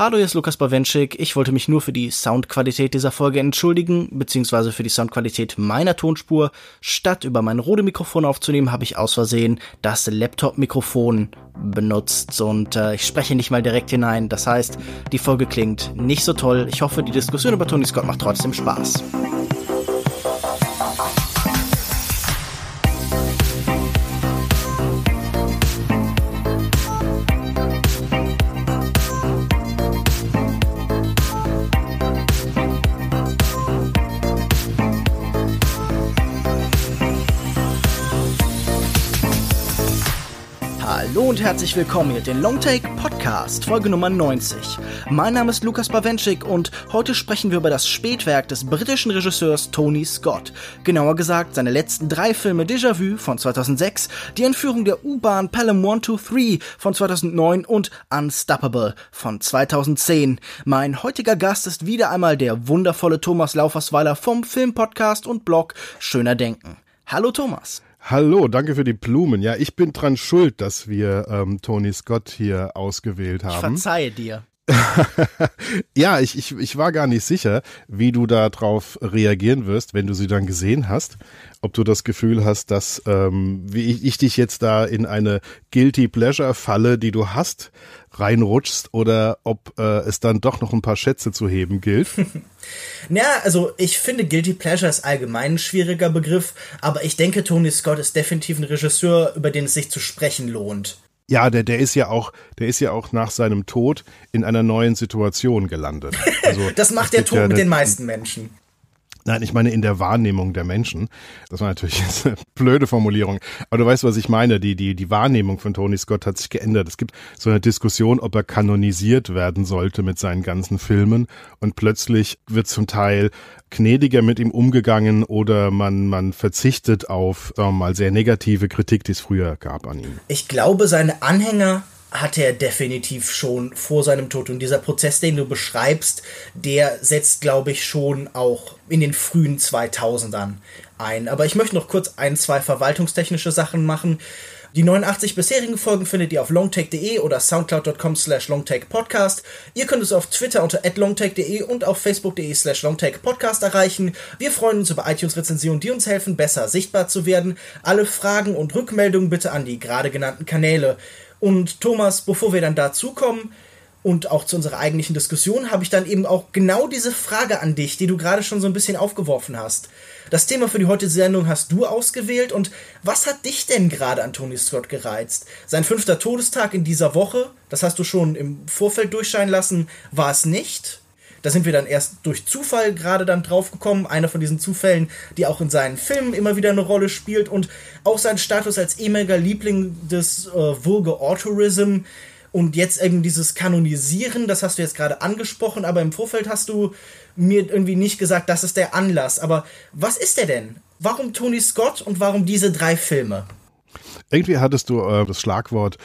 Hallo, hier ist Lukas Bawenschik. Ich wollte mich nur für die Soundqualität dieser Folge entschuldigen, beziehungsweise für die Soundqualität meiner Tonspur. Statt über mein Rode-Mikrofon aufzunehmen, habe ich aus Versehen das Laptop-Mikrofon benutzt und äh, ich spreche nicht mal direkt hinein. Das heißt, die Folge klingt nicht so toll. Ich hoffe, die Diskussion über Tony Scott macht trotzdem Spaß. Herzlich willkommen hier, den Longtake Podcast, Folge Nummer 90. Mein Name ist Lukas Bawenschik und heute sprechen wir über das Spätwerk des britischen Regisseurs Tony Scott. Genauer gesagt seine letzten drei Filme Déjà-vu von 2006, die Entführung der U-Bahn Pelham 123 von 2009 und Unstoppable von 2010. Mein heutiger Gast ist wieder einmal der wundervolle Thomas Laufersweiler vom Filmpodcast und Blog Schöner Denken. Hallo Thomas. Hallo, danke für die Blumen. Ja, ich bin dran schuld, dass wir ähm, Tony Scott hier ausgewählt haben. Ich verzeihe dir. ja, ich, ich, ich war gar nicht sicher, wie du darauf reagieren wirst, wenn du sie dann gesehen hast. Ob du das Gefühl hast, dass ähm, wie ich, ich dich jetzt da in eine Guilty Pleasure Falle, die du hast, reinrutschst oder ob äh, es dann doch noch ein paar Schätze zu heben gilt. Ja, also ich finde Guilty Pleasure ist allgemein ein schwieriger Begriff, aber ich denke, Tony Scott ist definitiv ein Regisseur, über den es sich zu sprechen lohnt. Ja, der, der ist ja auch, der ist ja auch nach seinem Tod in einer neuen Situation gelandet. Also, das macht der Tod ja mit den meisten Menschen. Nein, ich meine in der Wahrnehmung der Menschen. Das war natürlich jetzt eine blöde Formulierung. Aber du weißt, was ich meine. Die, die, die Wahrnehmung von Tony Scott hat sich geändert. Es gibt so eine Diskussion, ob er kanonisiert werden sollte mit seinen ganzen Filmen. Und plötzlich wird zum Teil gnädiger mit ihm umgegangen oder man, man verzichtet auf, sagen wir mal, sehr negative Kritik, die es früher gab an ihm. Ich glaube, seine Anhänger hatte er definitiv schon vor seinem Tod. Und dieser Prozess, den du beschreibst, der setzt, glaube ich, schon auch in den frühen 2000ern ein. Aber ich möchte noch kurz ein, zwei verwaltungstechnische Sachen machen. Die 89 bisherigen Folgen findet ihr auf longtake.de oder soundcloud.com slash longtakepodcast. Ihr könnt uns auf Twitter unter longtake.de und auf facebook.de slash longtakepodcast erreichen. Wir freuen uns über iTunes-Rezensionen, die uns helfen, besser sichtbar zu werden. Alle Fragen und Rückmeldungen bitte an die gerade genannten Kanäle. Und Thomas, bevor wir dann dazu kommen und auch zu unserer eigentlichen Diskussion, habe ich dann eben auch genau diese Frage an dich, die du gerade schon so ein bisschen aufgeworfen hast. Das Thema für die heutige Sendung hast du ausgewählt und was hat dich denn gerade an Tony Scott gereizt? Sein fünfter Todestag in dieser Woche, das hast du schon im Vorfeld durchscheinen lassen, war es nicht? Da sind wir dann erst durch Zufall gerade dann draufgekommen. Einer von diesen Zufällen, die auch in seinen Filmen immer wieder eine Rolle spielt und auch sein Status als ehemaliger Liebling des äh, Vulgar Autorism und jetzt eben dieses Kanonisieren, das hast du jetzt gerade angesprochen, aber im Vorfeld hast du mir irgendwie nicht gesagt, das ist der Anlass. Aber was ist der denn? Warum Tony Scott und warum diese drei Filme? Irgendwie hattest du äh, das Schlagwort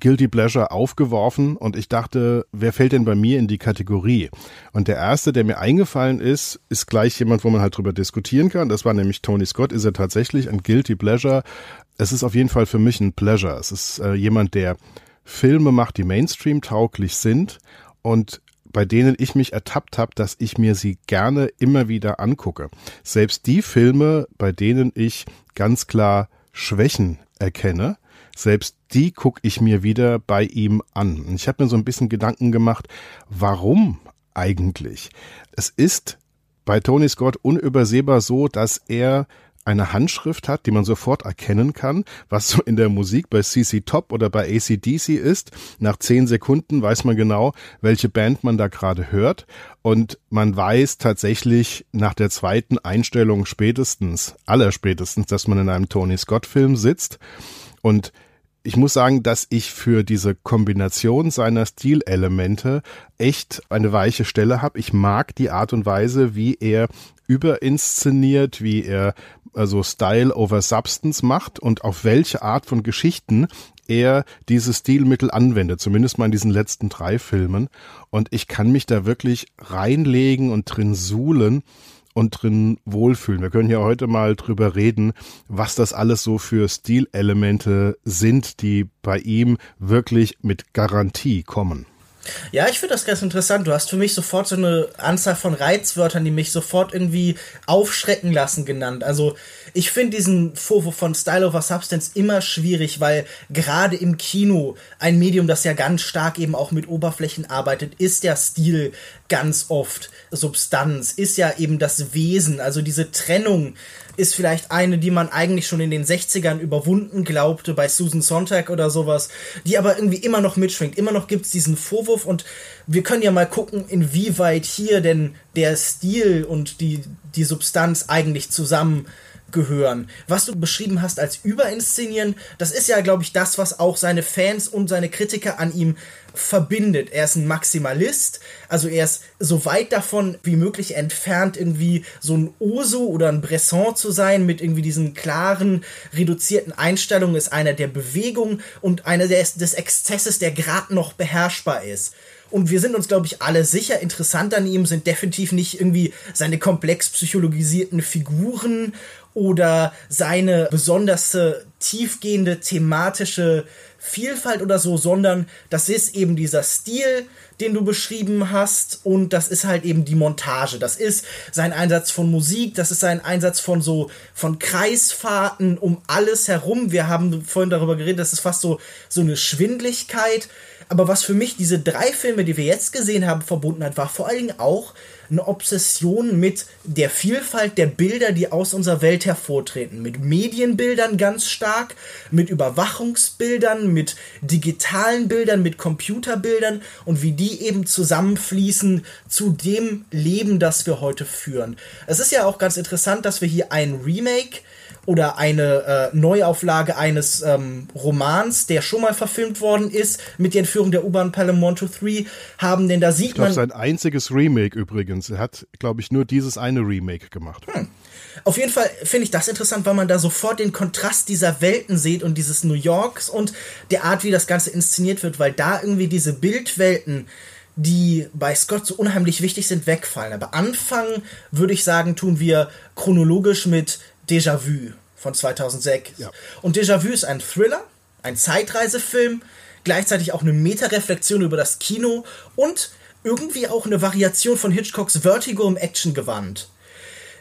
Guilty Pleasure aufgeworfen und ich dachte, wer fällt denn bei mir in die Kategorie? Und der erste, der mir eingefallen ist, ist gleich jemand, wo man halt drüber diskutieren kann. Das war nämlich Tony Scott. Ist er tatsächlich ein Guilty Pleasure? Es ist auf jeden Fall für mich ein Pleasure. Es ist äh, jemand, der Filme macht, die Mainstream tauglich sind und bei denen ich mich ertappt habe, dass ich mir sie gerne immer wieder angucke. Selbst die Filme, bei denen ich ganz klar Schwächen erkenne, selbst die gucke ich mir wieder bei ihm an. Ich habe mir so ein bisschen Gedanken gemacht, warum eigentlich? Es ist bei Tony Scott unübersehbar so, dass er eine Handschrift hat, die man sofort erkennen kann, was so in der Musik bei CC Top oder bei ACDC ist. Nach zehn Sekunden weiß man genau, welche Band man da gerade hört. Und man weiß tatsächlich nach der zweiten Einstellung spätestens, allerspätestens, dass man in einem Tony Scott Film sitzt. Und ich muss sagen, dass ich für diese Kombination seiner Stilelemente echt eine weiche Stelle habe. Ich mag die Art und Weise, wie er überinszeniert, wie er also Style over Substance macht und auf welche Art von Geschichten er dieses Stilmittel anwendet, zumindest mal in diesen letzten drei Filmen. Und ich kann mich da wirklich reinlegen und drin suhlen und drin wohlfühlen. Wir können ja heute mal drüber reden, was das alles so für Stilelemente sind, die bei ihm wirklich mit Garantie kommen. Ja, ich finde das ganz interessant. Du hast für mich sofort so eine Anzahl von Reizwörtern, die mich sofort irgendwie aufschrecken lassen, genannt. Also ich finde diesen Vorwurf von Style over Substance immer schwierig, weil gerade im Kino, ein Medium, das ja ganz stark eben auch mit Oberflächen arbeitet, ist der Stil ganz oft Substanz, ist ja eben das Wesen, also diese Trennung ist vielleicht eine, die man eigentlich schon in den 60ern überwunden glaubte, bei Susan Sontag oder sowas, die aber irgendwie immer noch mitschwingt. Immer noch gibt's diesen Vorwurf und wir können ja mal gucken, inwieweit hier denn der Stil und die, die Substanz eigentlich zusammen gehören. Was du beschrieben hast als Überinszenieren, das ist ja, glaube ich, das, was auch seine Fans und seine Kritiker an ihm verbindet. Er ist ein Maximalist, also er ist so weit davon wie möglich entfernt, irgendwie so ein Oso oder ein Bresson zu sein, mit irgendwie diesen klaren, reduzierten Einstellungen, ist einer der Bewegung und einer des, des Exzesses, der gerade noch beherrschbar ist. Und wir sind uns, glaube ich, alle sicher, interessant an ihm sind definitiv nicht irgendwie seine komplex psychologisierten Figuren oder seine besonders tiefgehende thematische Vielfalt oder so, sondern das ist eben dieser Stil, den du beschrieben hast und das ist halt eben die Montage. Das ist sein Einsatz von Musik, das ist sein Einsatz von so von Kreisfahrten um alles herum. Wir haben vorhin darüber geredet, das ist fast so so eine Schwindligkeit. Aber was für mich diese drei Filme, die wir jetzt gesehen haben, verbunden hat, war vor allen Dingen auch eine Obsession mit der Vielfalt der Bilder, die aus unserer Welt hervortreten. Mit Medienbildern ganz stark, mit Überwachungsbildern, mit digitalen Bildern, mit Computerbildern und wie die eben zusammenfließen zu dem Leben, das wir heute führen. Es ist ja auch ganz interessant, dass wir hier ein Remake oder eine äh, Neuauflage eines ähm, Romans, der schon mal verfilmt worden ist, mit der Entführung der U-Bahn Palemonto 3 haben, denn da sieht ich glaub, man. sein einziges Remake übrigens. Er hat, glaube ich, nur dieses eine Remake gemacht. Hm. Auf jeden Fall finde ich das interessant, weil man da sofort den Kontrast dieser Welten sieht und dieses New Yorks und der Art, wie das Ganze inszeniert wird, weil da irgendwie diese Bildwelten die bei Scott so unheimlich wichtig sind, wegfallen. Aber anfangen, würde ich sagen, tun wir chronologisch mit Déjà-vu von 2006. Ja. Und Déjà-vu ist ein Thriller, ein Zeitreisefilm, gleichzeitig auch eine Metareflexion über das Kino und irgendwie auch eine Variation von Hitchcocks Vertigo im Actiongewand.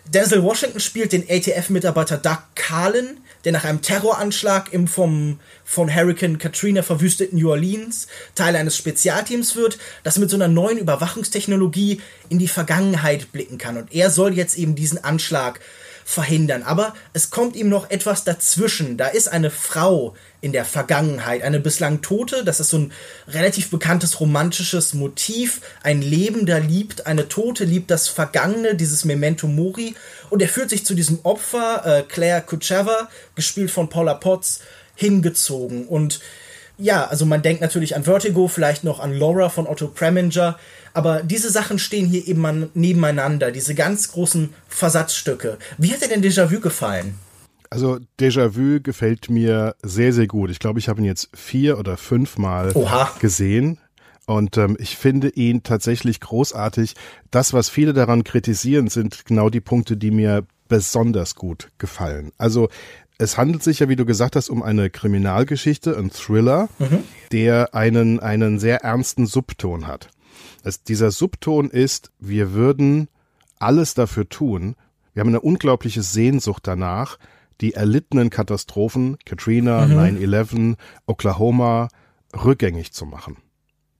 Denzel Washington spielt den ATF-Mitarbeiter Doug Carlin, der nach einem Terroranschlag im vom, von Hurricane Katrina verwüsteten New Orleans Teil eines Spezialteams wird, das mit so einer neuen Überwachungstechnologie in die Vergangenheit blicken kann. Und er soll jetzt eben diesen Anschlag verhindern. Aber es kommt ihm noch etwas dazwischen. Da ist eine Frau in der Vergangenheit, eine bislang Tote. Das ist so ein relativ bekanntes romantisches Motiv. Ein Lebender liebt, eine Tote liebt das Vergangene, dieses Memento Mori. Und er fühlt sich zu diesem Opfer, äh, Claire Kucheva, gespielt von Paula Potts, hingezogen. Und ja, also man denkt natürlich an Vertigo, vielleicht noch an Laura von Otto Preminger. Aber diese Sachen stehen hier eben nebeneinander, diese ganz großen Versatzstücke. Wie hat dir denn Déjà-vu gefallen? Also Déjà-vu gefällt mir sehr, sehr gut. Ich glaube, ich habe ihn jetzt vier oder fünfmal Oha. gesehen. Und ähm, ich finde ihn tatsächlich großartig. Das, was viele daran kritisieren, sind genau die Punkte, die mir besonders gut gefallen. Also es handelt sich ja, wie du gesagt hast, um eine Kriminalgeschichte, ein Thriller, mhm. der einen, einen sehr ernsten Subton hat. Es, dieser Subton ist, wir würden alles dafür tun, wir haben eine unglaubliche Sehnsucht danach, die erlittenen Katastrophen, Katrina, mhm. 9-11, Oklahoma, rückgängig zu machen.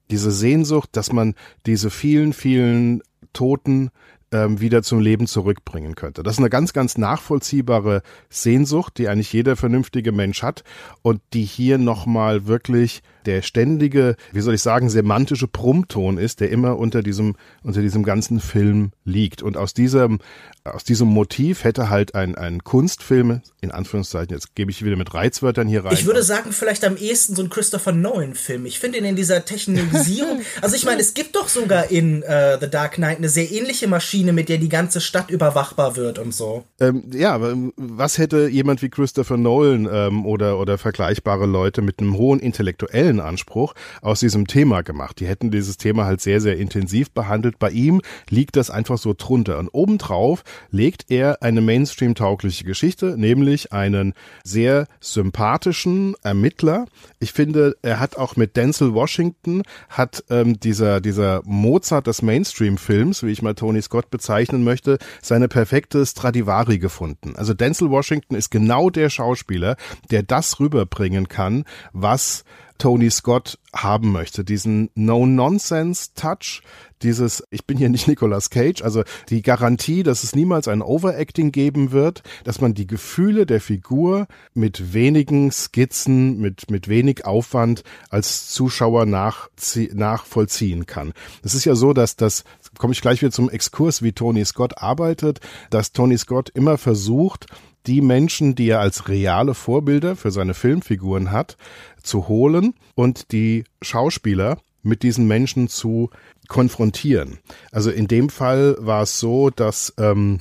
Diese Sehnsucht, dass man diese vielen, vielen Toten ähm, wieder zum Leben zurückbringen könnte. Das ist eine ganz, ganz nachvollziehbare Sehnsucht, die eigentlich jeder vernünftige Mensch hat und die hier nochmal wirklich der ständige, wie soll ich sagen, semantische Brummton ist, der immer unter diesem, unter diesem ganzen Film liegt. Und aus diesem, aus diesem Motiv hätte halt ein, ein Kunstfilm, in Anführungszeichen, jetzt gebe ich wieder mit Reizwörtern hier rein. Ich würde sagen, vielleicht am ehesten so ein Christopher Nolan-Film. Ich finde ihn in dieser Technologisierung, also ich meine, es gibt doch sogar in uh, The Dark Knight eine sehr ähnliche Maschine, mit der die ganze Stadt überwachbar wird und so. Ähm, ja, aber was hätte jemand wie Christopher Nolan ähm, oder, oder vergleichbare Leute mit einem hohen intellektuellen Serienanspruch aus diesem Thema gemacht. Die hätten dieses Thema halt sehr, sehr intensiv behandelt. Bei ihm liegt das einfach so drunter. Und obendrauf legt er eine Mainstream-taugliche Geschichte, nämlich einen sehr sympathischen Ermittler. Ich finde, er hat auch mit Denzel Washington, hat ähm, dieser, dieser Mozart des Mainstream-Films, wie ich mal Tony Scott bezeichnen möchte, seine perfekte Stradivari gefunden. Also Denzel Washington ist genau der Schauspieler, der das rüberbringen kann, was Tony Scott haben möchte. Diesen No-Nonsense-Touch, dieses, ich bin hier nicht Nicolas Cage, also die Garantie, dass es niemals ein Overacting geben wird, dass man die Gefühle der Figur mit wenigen Skizzen, mit, mit wenig Aufwand als Zuschauer nachvollziehen kann. Es ist ja so, dass das, komme ich gleich wieder zum Exkurs, wie Tony Scott arbeitet, dass Tony Scott immer versucht, die Menschen, die er als reale Vorbilder für seine Filmfiguren hat, zu holen und die Schauspieler mit diesen Menschen zu konfrontieren. Also in dem Fall war es so, dass ähm,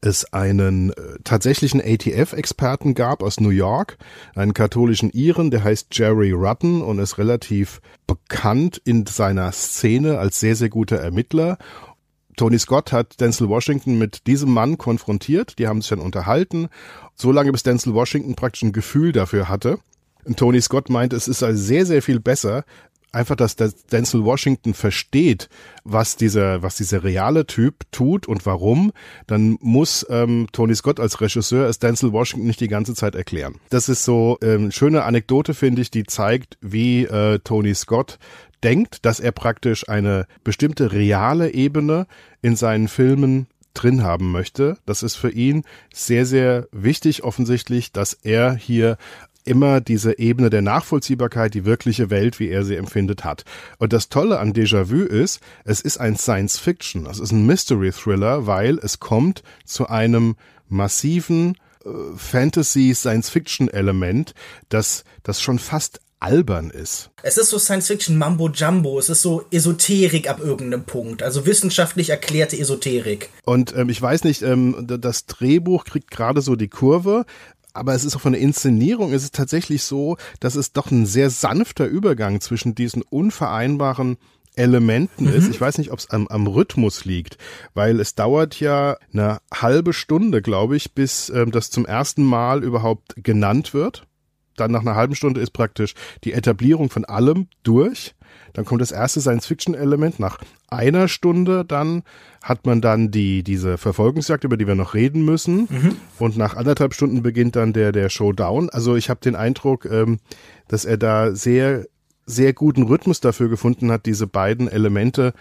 es einen äh, tatsächlichen ATF-Experten gab aus New York, einen katholischen Iren, der heißt Jerry Rutten und ist relativ bekannt in seiner Szene als sehr, sehr guter Ermittler Tony Scott hat Denzel Washington mit diesem Mann konfrontiert, die haben sich dann unterhalten, so lange bis Denzel Washington praktisch ein Gefühl dafür hatte. Und Tony Scott meint, es ist also sehr, sehr viel besser, einfach, dass Denzel Washington versteht, was dieser, was dieser reale Typ tut und warum, dann muss ähm, Tony Scott als Regisseur es Denzel Washington nicht die ganze Zeit erklären. Das ist so ähm, schöne Anekdote, finde ich, die zeigt, wie äh, Tony Scott denkt, dass er praktisch eine bestimmte reale Ebene in seinen Filmen drin haben möchte. Das ist für ihn sehr, sehr wichtig offensichtlich, dass er hier immer diese Ebene der Nachvollziehbarkeit, die wirkliche Welt, wie er sie empfindet, hat. Und das Tolle an Déjà-vu ist, es ist ein Science-Fiction, es ist ein Mystery-Thriller, weil es kommt zu einem massiven äh, Fantasy-Science-Fiction-Element, das, das schon fast albern ist. Es ist so Science-Fiction Mambo Jumbo, es ist so Esoterik ab irgendeinem Punkt, also wissenschaftlich erklärte Esoterik. Und ähm, ich weiß nicht, ähm, das Drehbuch kriegt gerade so die Kurve, aber es ist auch von der Inszenierung ist es tatsächlich so, dass es doch ein sehr sanfter Übergang zwischen diesen unvereinbaren Elementen mhm. ist. Ich weiß nicht, ob es am, am Rhythmus liegt, weil es dauert ja eine halbe Stunde, glaube ich, bis ähm, das zum ersten Mal überhaupt genannt wird dann nach einer halben Stunde ist praktisch die Etablierung von allem durch. Dann kommt das erste Science-Fiction-Element. Nach einer Stunde dann hat man dann die, diese Verfolgungsjagd, über die wir noch reden müssen. Mhm. Und nach anderthalb Stunden beginnt dann der, der Showdown. Also ich habe den Eindruck, ähm, dass er da sehr, sehr guten Rhythmus dafür gefunden hat, diese beiden Elemente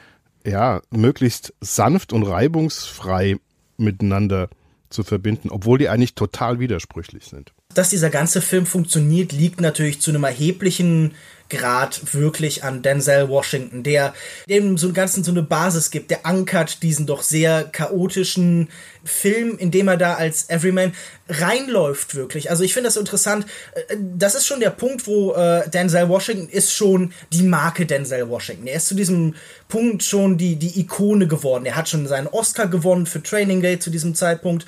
ja möglichst sanft und reibungsfrei miteinander zu verbinden, obwohl die eigentlich total widersprüchlich sind dass dieser ganze Film funktioniert, liegt natürlich zu einem erheblichen Grad wirklich an Denzel Washington, der dem so ganzen so eine Basis gibt, der ankert diesen doch sehr chaotischen Film, in dem er da als Everyman reinläuft wirklich. Also ich finde das interessant. Äh, das ist schon der Punkt, wo äh, Denzel Washington ist schon die Marke Denzel Washington. Er ist zu diesem Punkt schon die die Ikone geworden. Er hat schon seinen Oscar gewonnen für Training Day zu diesem Zeitpunkt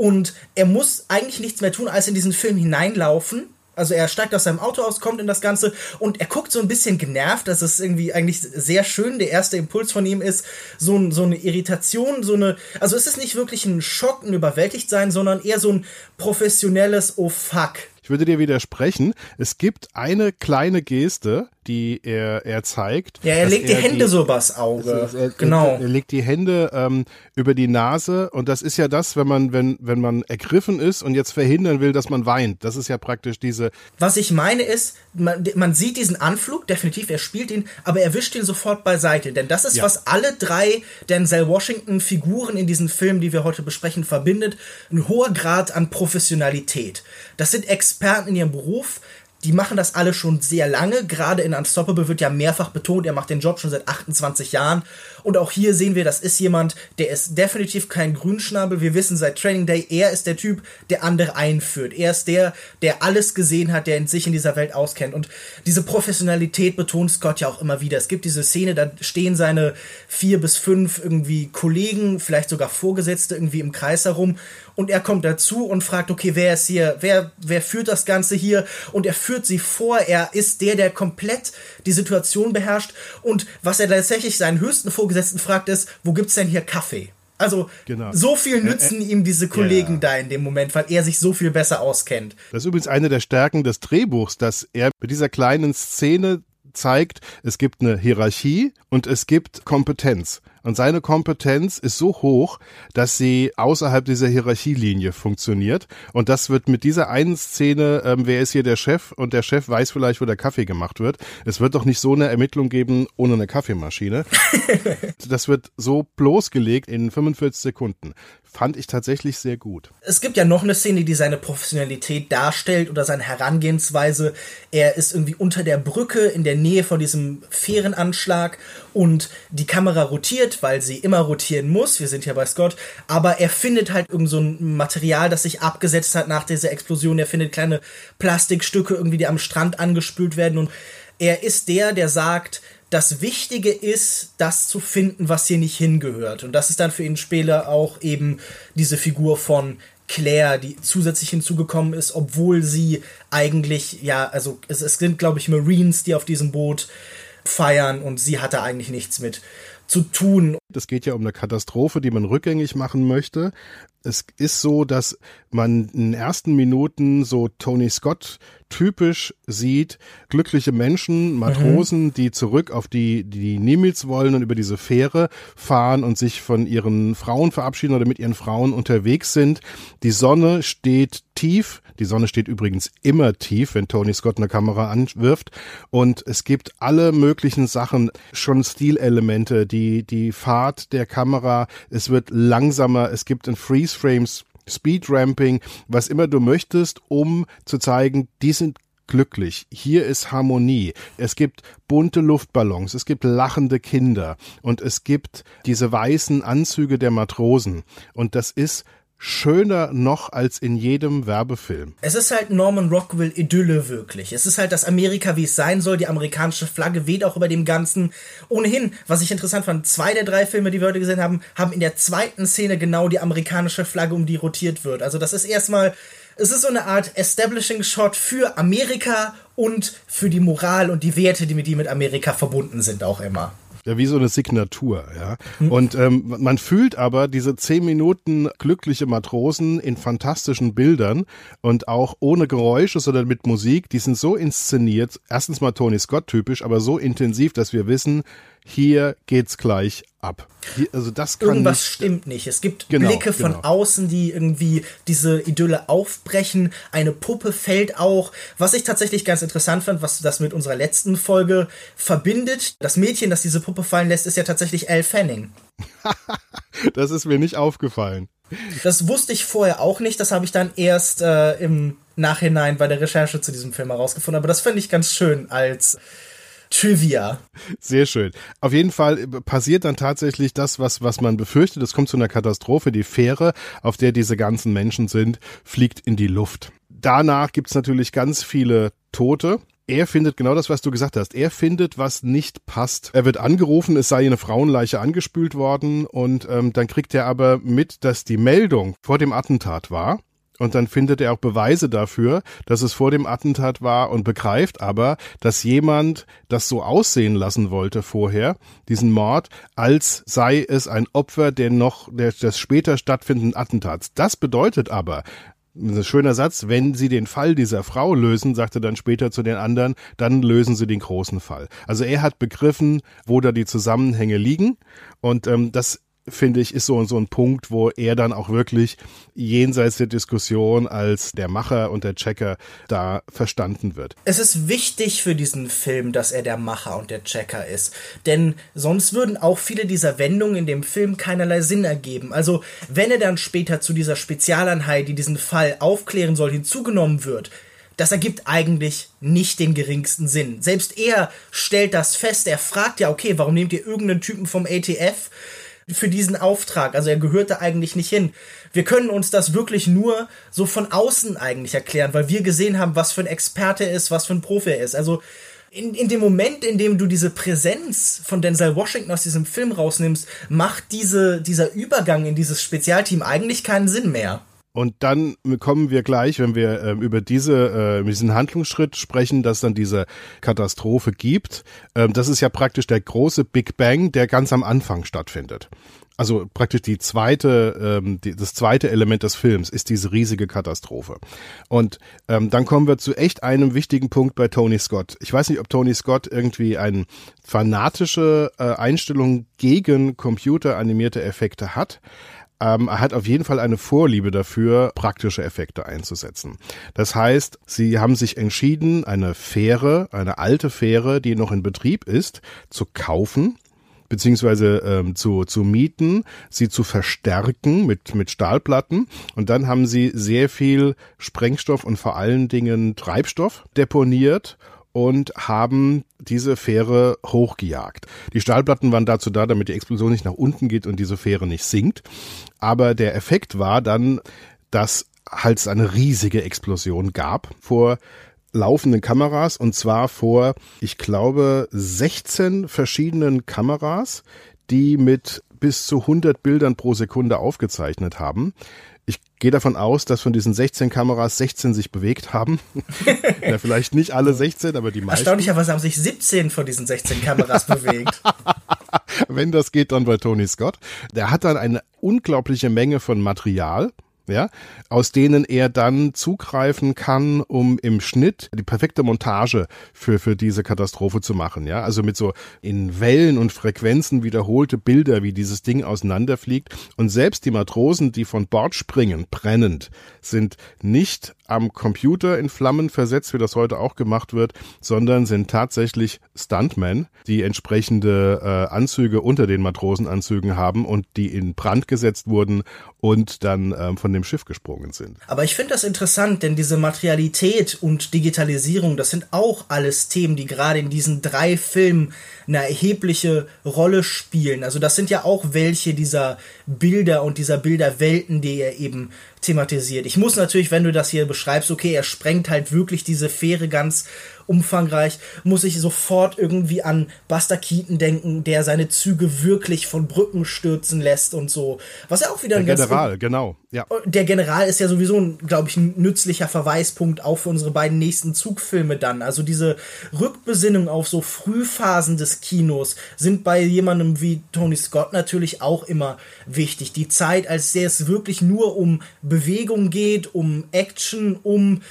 und er muss eigentlich nichts mehr tun, als in diesen Film hineinlaufen. Also er steigt aus seinem Auto aus, kommt in das Ganze und er guckt so ein bisschen genervt. Das ist irgendwie eigentlich sehr schön. Der erste Impuls von ihm ist so, so eine Irritation, so eine. Also es ist nicht wirklich ein Schock, ein Überwältigtsein, sondern eher so ein professionelles Oh fuck. Ich würde dir widersprechen. Es gibt eine kleine Geste, die er, er zeigt. Ja, er legt die Hände die, so übers Auge. Er, genau. Er, er, legt die Hände ähm, über die Nase und das ist ja das, wenn man, wenn, wenn man ergriffen ist und jetzt verhindern will, dass man weint. Das ist ja praktisch diese. Was ich meine ist, man, man sieht diesen Anflug, definitiv, er spielt ihn, aber er wischt ihn sofort beiseite. Denn das ist, ja. was alle drei Denzel Washington-Figuren in diesem Film, die wir heute besprechen, verbindet. Ein hoher Grad an Professionalität. Das sind Experten in ihrem Beruf die machen das alle schon sehr lange. Gerade in Unstoppable wird ja mehrfach betont, er macht den Job schon seit 28 Jahren. Und auch hier sehen wir, das ist jemand, der ist definitiv kein Grünschnabel. Wir wissen seit Training Day, er ist der Typ, der andere einführt. Er ist der, der alles gesehen hat, der in sich in dieser Welt auskennt. Und diese Professionalität betont Scott ja auch immer wieder. Es gibt diese Szene, da stehen seine vier bis fünf irgendwie Kollegen, vielleicht sogar Vorgesetzte irgendwie im Kreis herum. Und er kommt dazu und fragt, okay, wer ist hier, wer, wer führt das Ganze hier? Und er führt führt sie vor, er ist der, der komplett die Situation beherrscht und was er tatsächlich seinen höchsten Vorgesetzten fragt ist, wo gibt's denn hier Kaffee? Also genau. so viel nützen äh, äh, ihm diese Kollegen ja. da in dem Moment, weil er sich so viel besser auskennt. Das ist übrigens eine der Stärken des Drehbuchs, dass er mit dieser kleinen Szene zeigt, es gibt eine Hierarchie und es gibt Kompetenz. Und seine Kompetenz ist so hoch, dass sie außerhalb dieser Hierarchielinie funktioniert. Und das wird mit dieser einen Szene, ähm, wer ist hier der Chef? Und der Chef weiß vielleicht, wo der Kaffee gemacht wird. Es wird doch nicht so eine Ermittlung geben ohne eine Kaffeemaschine. das wird so bloßgelegt in 45 Sekunden fand ich tatsächlich sehr gut. Es gibt ja noch eine Szene, die seine Professionalität darstellt oder seine Herangehensweise. Er ist irgendwie unter der Brücke in der Nähe von diesem Fährenanschlag und die Kamera rotiert, weil sie immer rotieren muss. Wir sind ja bei Scott. Aber er findet halt irgend so ein Material, das sich abgesetzt hat nach dieser Explosion. Er findet kleine Plastikstücke irgendwie, die am Strand angespült werden und er ist der, der sagt, das Wichtige ist, das zu finden, was hier nicht hingehört. Und das ist dann für ihn später auch eben diese Figur von Claire, die zusätzlich hinzugekommen ist, obwohl sie eigentlich, ja, also es, es sind, glaube ich, Marines, die auf diesem Boot feiern und sie hatte eigentlich nichts mit zu tun. Es geht ja um eine Katastrophe, die man rückgängig machen möchte. Es ist so, dass man in den ersten Minuten so Tony Scott typisch sieht, glückliche Menschen, Matrosen, mhm. die zurück auf die, die Nimitz wollen und über diese Fähre fahren und sich von ihren Frauen verabschieden oder mit ihren Frauen unterwegs sind. Die Sonne steht tief. Die Sonne steht übrigens immer tief, wenn Tony Scott eine Kamera anwirft. Und es gibt alle möglichen Sachen, schon Stilelemente, die, die Fahrt der Kamera. Es wird langsamer. Es gibt ein Freeze Frames Speedramping, was immer du möchtest, um zu zeigen, die sind glücklich. Hier ist Harmonie. Es gibt bunte Luftballons, es gibt lachende Kinder und es gibt diese weißen Anzüge der Matrosen. Und das ist schöner noch als in jedem Werbefilm. Es ist halt Norman Rockwell Idylle wirklich. Es ist halt das Amerika, wie es sein soll. Die amerikanische Flagge weht auch über dem Ganzen. Ohnehin, was ich interessant fand, zwei der drei Filme, die wir heute gesehen haben, haben in der zweiten Szene genau die amerikanische Flagge, um die rotiert wird. Also das ist erstmal es ist so eine Art Establishing Shot für Amerika und für die Moral und die Werte, die mit, die mit Amerika verbunden sind, auch immer. Ja, wie so eine Signatur, ja. Mhm. Und ähm, man fühlt aber diese zehn Minuten glückliche Matrosen in fantastischen Bildern und auch ohne Geräusche, sondern mit Musik, die sind so inszeniert, erstens mal Tony Scott typisch, aber so intensiv, dass wir wissen, hier geht's gleich ab. Hier, also das kann Irgendwas nicht, stimmt nicht. Es gibt genau, Blicke von genau. außen, die irgendwie diese Idylle aufbrechen. Eine Puppe fällt auch. Was ich tatsächlich ganz interessant fand, was das mit unserer letzten Folge verbindet. Das Mädchen, das diese Puppe fallen lässt, ist ja tatsächlich Elle Fanning. das ist mir nicht aufgefallen. Das wusste ich vorher auch nicht. Das habe ich dann erst äh, im Nachhinein bei der Recherche zu diesem Film herausgefunden. Aber das finde ich ganz schön als Trivia. Sehr schön. Auf jeden Fall passiert dann tatsächlich das, was, was man befürchtet. Es kommt zu einer Katastrophe. Die Fähre, auf der diese ganzen Menschen sind, fliegt in die Luft. Danach gibt's natürlich ganz viele Tote. Er findet genau das, was du gesagt hast. Er findet, was nicht passt. Er wird angerufen, es sei eine Frauenleiche angespült worden und ähm, dann kriegt er aber mit, dass die Meldung vor dem Attentat war und dann findet er auch Beweise dafür, dass es vor dem Attentat war und begreift aber, dass jemand das so aussehen lassen wollte vorher, diesen Mord, als sei es ein Opfer der noch, der, des später stattfindenden Attentats. Das bedeutet aber, ein schöner Satz, wenn Sie den Fall dieser Frau lösen, sagte dann später zu den anderen, dann lösen Sie den großen Fall. Also er hat begriffen, wo da die Zusammenhänge liegen und ähm, das finde ich, ist so, so ein Punkt, wo er dann auch wirklich jenseits der Diskussion als der Macher und der Checker da verstanden wird. Es ist wichtig für diesen Film, dass er der Macher und der Checker ist. Denn sonst würden auch viele dieser Wendungen in dem Film keinerlei Sinn ergeben. Also, wenn er dann später zu dieser Spezialeinheit, die diesen Fall aufklären soll, hinzugenommen wird, das ergibt eigentlich nicht den geringsten Sinn. Selbst er stellt das fest, er fragt ja, okay, warum nehmt ihr irgendeinen Typen vom ATF? Für diesen Auftrag. Also er gehörte eigentlich nicht hin. Wir können uns das wirklich nur so von außen eigentlich erklären, weil wir gesehen haben, was für ein Experte er ist, was für ein Profi er ist. Also in, in dem Moment, in dem du diese Präsenz von Denzel Washington aus diesem Film rausnimmst, macht diese, dieser Übergang in dieses Spezialteam eigentlich keinen Sinn mehr. Und dann kommen wir gleich, wenn wir äh, über diese, äh, diesen Handlungsschritt sprechen, dass dann diese Katastrophe gibt. Ähm, das ist ja praktisch der große Big Bang, der ganz am Anfang stattfindet. Also praktisch die zweite, ähm, die, das zweite Element des Films ist diese riesige Katastrophe. Und ähm, dann kommen wir zu echt einem wichtigen Punkt bei Tony Scott. Ich weiß nicht, ob Tony Scott irgendwie eine fanatische äh, Einstellung gegen computeranimierte Effekte hat, ähm, er hat auf jeden Fall eine Vorliebe dafür, praktische Effekte einzusetzen. Das heißt, sie haben sich entschieden, eine Fähre, eine alte Fähre, die noch in Betrieb ist, zu kaufen beziehungsweise ähm, zu, zu mieten, sie zu verstärken mit, mit Stahlplatten und dann haben sie sehr viel Sprengstoff und vor allen Dingen Treibstoff deponiert und haben diese Fähre hochgejagt. Die Stahlplatten waren dazu da, damit die Explosion nicht nach unten geht und diese Fähre nicht sinkt. Aber der Effekt war dann, dass halt es eine riesige Explosion gab vor laufenden Kameras und zwar vor, ich glaube, 16 verschiedenen Kameras, die mit bis zu 100 Bildern pro Sekunde aufgezeichnet haben. Ich gehe davon aus, dass von diesen 16 Kameras 16 sich bewegt haben. ja, vielleicht nicht alle 16, aber die meisten. Erstaunlicherweise haben sich 17 von diesen 16 Kameras bewegt. Wenn das geht, dann bei Tony Scott. Der hat dann eine unglaubliche Menge von Material ja, aus denen er dann zugreifen kann, um im Schnitt die perfekte Montage für, für diese Katastrophe zu machen, ja, also mit so in Wellen und Frequenzen wiederholte Bilder, wie dieses Ding auseinanderfliegt. Und selbst die Matrosen, die von Bord springen, brennend, sind nicht am Computer in Flammen versetzt, wie das heute auch gemacht wird, sondern sind tatsächlich Stuntmen, die entsprechende äh, Anzüge unter den Matrosenanzügen haben und die in Brand gesetzt wurden und dann ähm, von dem Schiff gesprungen sind. Aber ich finde das interessant, denn diese Materialität und Digitalisierung, das sind auch alles Themen, die gerade in diesen drei Filmen eine erhebliche Rolle spielen. Also das sind ja auch welche dieser Bilder und dieser Bilderwelten, die er eben thematisiert. Ich muss natürlich, wenn du das hier beschreibst, okay, er sprengt halt wirklich diese Fähre ganz umfangreich, muss ich sofort irgendwie an Buster Keaton denken, der seine Züge wirklich von Brücken stürzen lässt und so. Was ja auch wieder der ein General, genau. Ja. Der General ist ja sowieso, glaube ich, ein nützlicher Verweispunkt auch für unsere beiden nächsten Zugfilme dann. Also diese Rückbesinnung auf so Frühphasen des Kinos sind bei jemandem wie Tony Scott natürlich auch immer wichtig. Die Zeit, als der es wirklich nur um Bewegung geht, um Action, um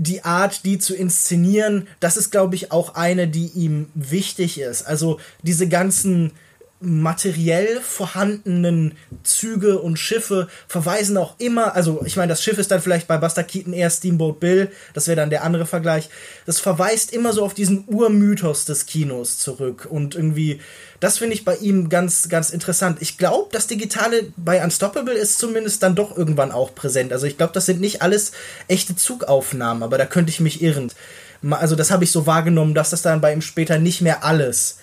die Art, die zu inszenieren, das ist, glaube ich, auch eine, die ihm wichtig ist. Also diese ganzen materiell vorhandenen Züge und Schiffe verweisen auch immer, also ich meine, das Schiff ist dann vielleicht bei Buster Keaton eher Steamboat Bill, das wäre dann der andere Vergleich. Das verweist immer so auf diesen Urmythos des Kinos zurück und irgendwie, das finde ich bei ihm ganz, ganz interessant. Ich glaube, das Digitale bei Unstoppable ist zumindest dann doch irgendwann auch präsent. Also ich glaube, das sind nicht alles echte Zugaufnahmen, aber da könnte ich mich irren. Also das habe ich so wahrgenommen, dass das dann bei ihm später nicht mehr alles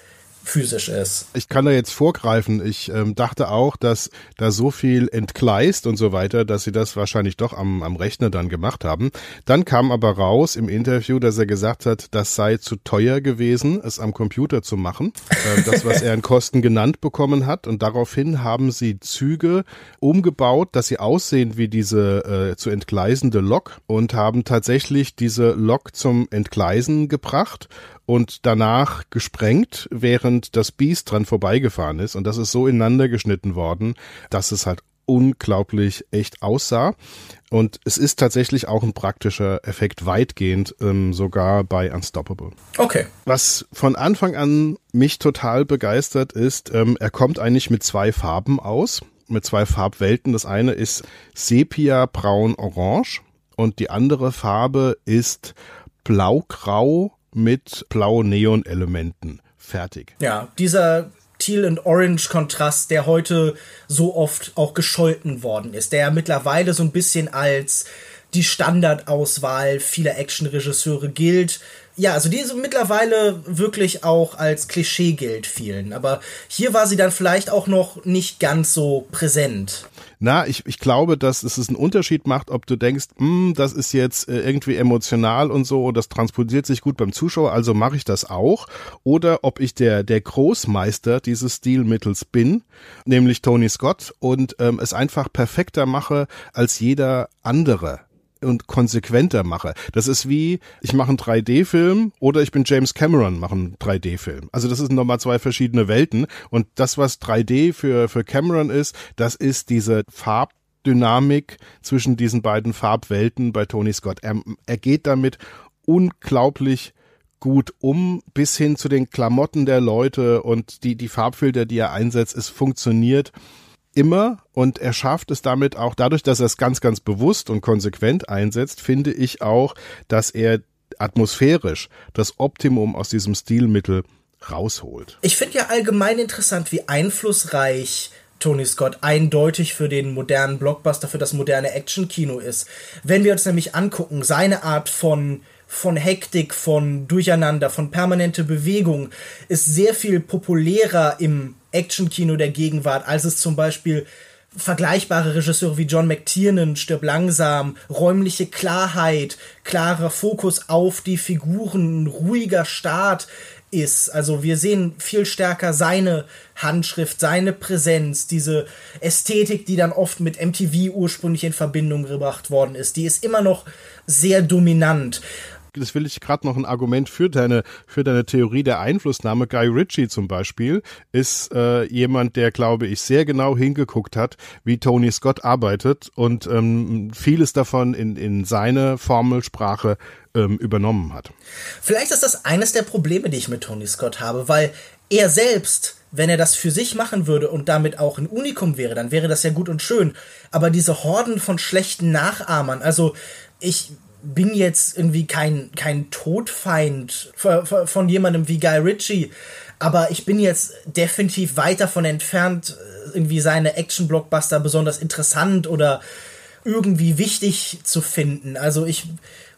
physisch ist. Ich kann da jetzt vorgreifen. Ich ähm, dachte auch, dass da so viel entgleist und so weiter, dass sie das wahrscheinlich doch am, am Rechner dann gemacht haben. Dann kam aber raus im Interview, dass er gesagt hat, das sei zu teuer gewesen, es am Computer zu machen. Äh, das, was er in Kosten genannt bekommen hat. Und daraufhin haben sie Züge umgebaut, dass sie aussehen wie diese äh, zu entgleisende Lok und haben tatsächlich diese Lok zum Entgleisen gebracht und danach gesprengt, während das Biest dran vorbeigefahren ist. Und das ist so ineinander geschnitten worden, dass es halt unglaublich echt aussah. Und es ist tatsächlich auch ein praktischer Effekt weitgehend, ähm, sogar bei Unstoppable. Okay. Was von Anfang an mich total begeistert ist, ähm, er kommt eigentlich mit zwei Farben aus, mit zwei Farbwelten. Das eine ist Sepia Braun Orange und die andere Farbe ist Blau-Grau mit blau-Neon-Elementen. Fertig. Ja, dieser Teal and Orange Kontrast, der heute so oft auch gescholten worden ist, der ja mittlerweile so ein bisschen als die Standardauswahl vieler Actionregisseure gilt. Ja, also die so mittlerweile wirklich auch als Klischee gilt vielen. Aber hier war sie dann vielleicht auch noch nicht ganz so präsent. Na, ich, ich glaube, dass es einen Unterschied macht, ob du denkst, hm, das ist jetzt äh, irgendwie emotional und so, das transportiert sich gut beim Zuschauer, also mache ich das auch. Oder ob ich der, der Großmeister dieses Stilmittels bin, nämlich Tony Scott, und ähm, es einfach perfekter mache als jeder andere und konsequenter mache. Das ist wie, ich mache einen 3D-Film oder ich bin James Cameron, mache einen 3D-Film. Also das sind nochmal zwei verschiedene Welten. Und das, was 3D für, für Cameron ist, das ist diese Farbdynamik zwischen diesen beiden Farbwelten bei Tony Scott. Er, er geht damit unglaublich gut um, bis hin zu den Klamotten der Leute und die, die Farbfilter, die er einsetzt. Es funktioniert immer und er schafft es damit auch dadurch, dass er es ganz, ganz bewusst und konsequent einsetzt, finde ich auch, dass er atmosphärisch das Optimum aus diesem Stilmittel rausholt. Ich finde ja allgemein interessant, wie einflussreich Tony Scott eindeutig für den modernen Blockbuster, für das moderne Actionkino ist. Wenn wir uns nämlich angucken, seine Art von von Hektik, von Durcheinander, von permanente Bewegung ist sehr viel populärer im Actionkino der Gegenwart, als es zum Beispiel vergleichbare Regisseure wie John McTiernan, Stirb langsam, räumliche Klarheit, klarer Fokus auf die Figuren, ruhiger Start ist. Also wir sehen viel stärker seine Handschrift, seine Präsenz, diese Ästhetik, die dann oft mit MTV ursprünglich in Verbindung gebracht worden ist. Die ist immer noch sehr dominant das will ich gerade noch ein Argument für deine, für deine Theorie der Einflussnahme. Guy Ritchie zum Beispiel ist äh, jemand, der, glaube ich, sehr genau hingeguckt hat, wie Tony Scott arbeitet und ähm, vieles davon in, in seine Formelsprache ähm, übernommen hat. Vielleicht ist das eines der Probleme, die ich mit Tony Scott habe, weil er selbst wenn er das für sich machen würde und damit auch ein Unikum wäre, dann wäre das ja gut und schön. Aber diese Horden von schlechten Nachahmern, also ich bin jetzt irgendwie kein, kein Todfeind von jemandem wie Guy Ritchie, aber ich bin jetzt definitiv weit davon entfernt, irgendwie seine Action-Blockbuster besonders interessant oder irgendwie wichtig zu finden. Also ich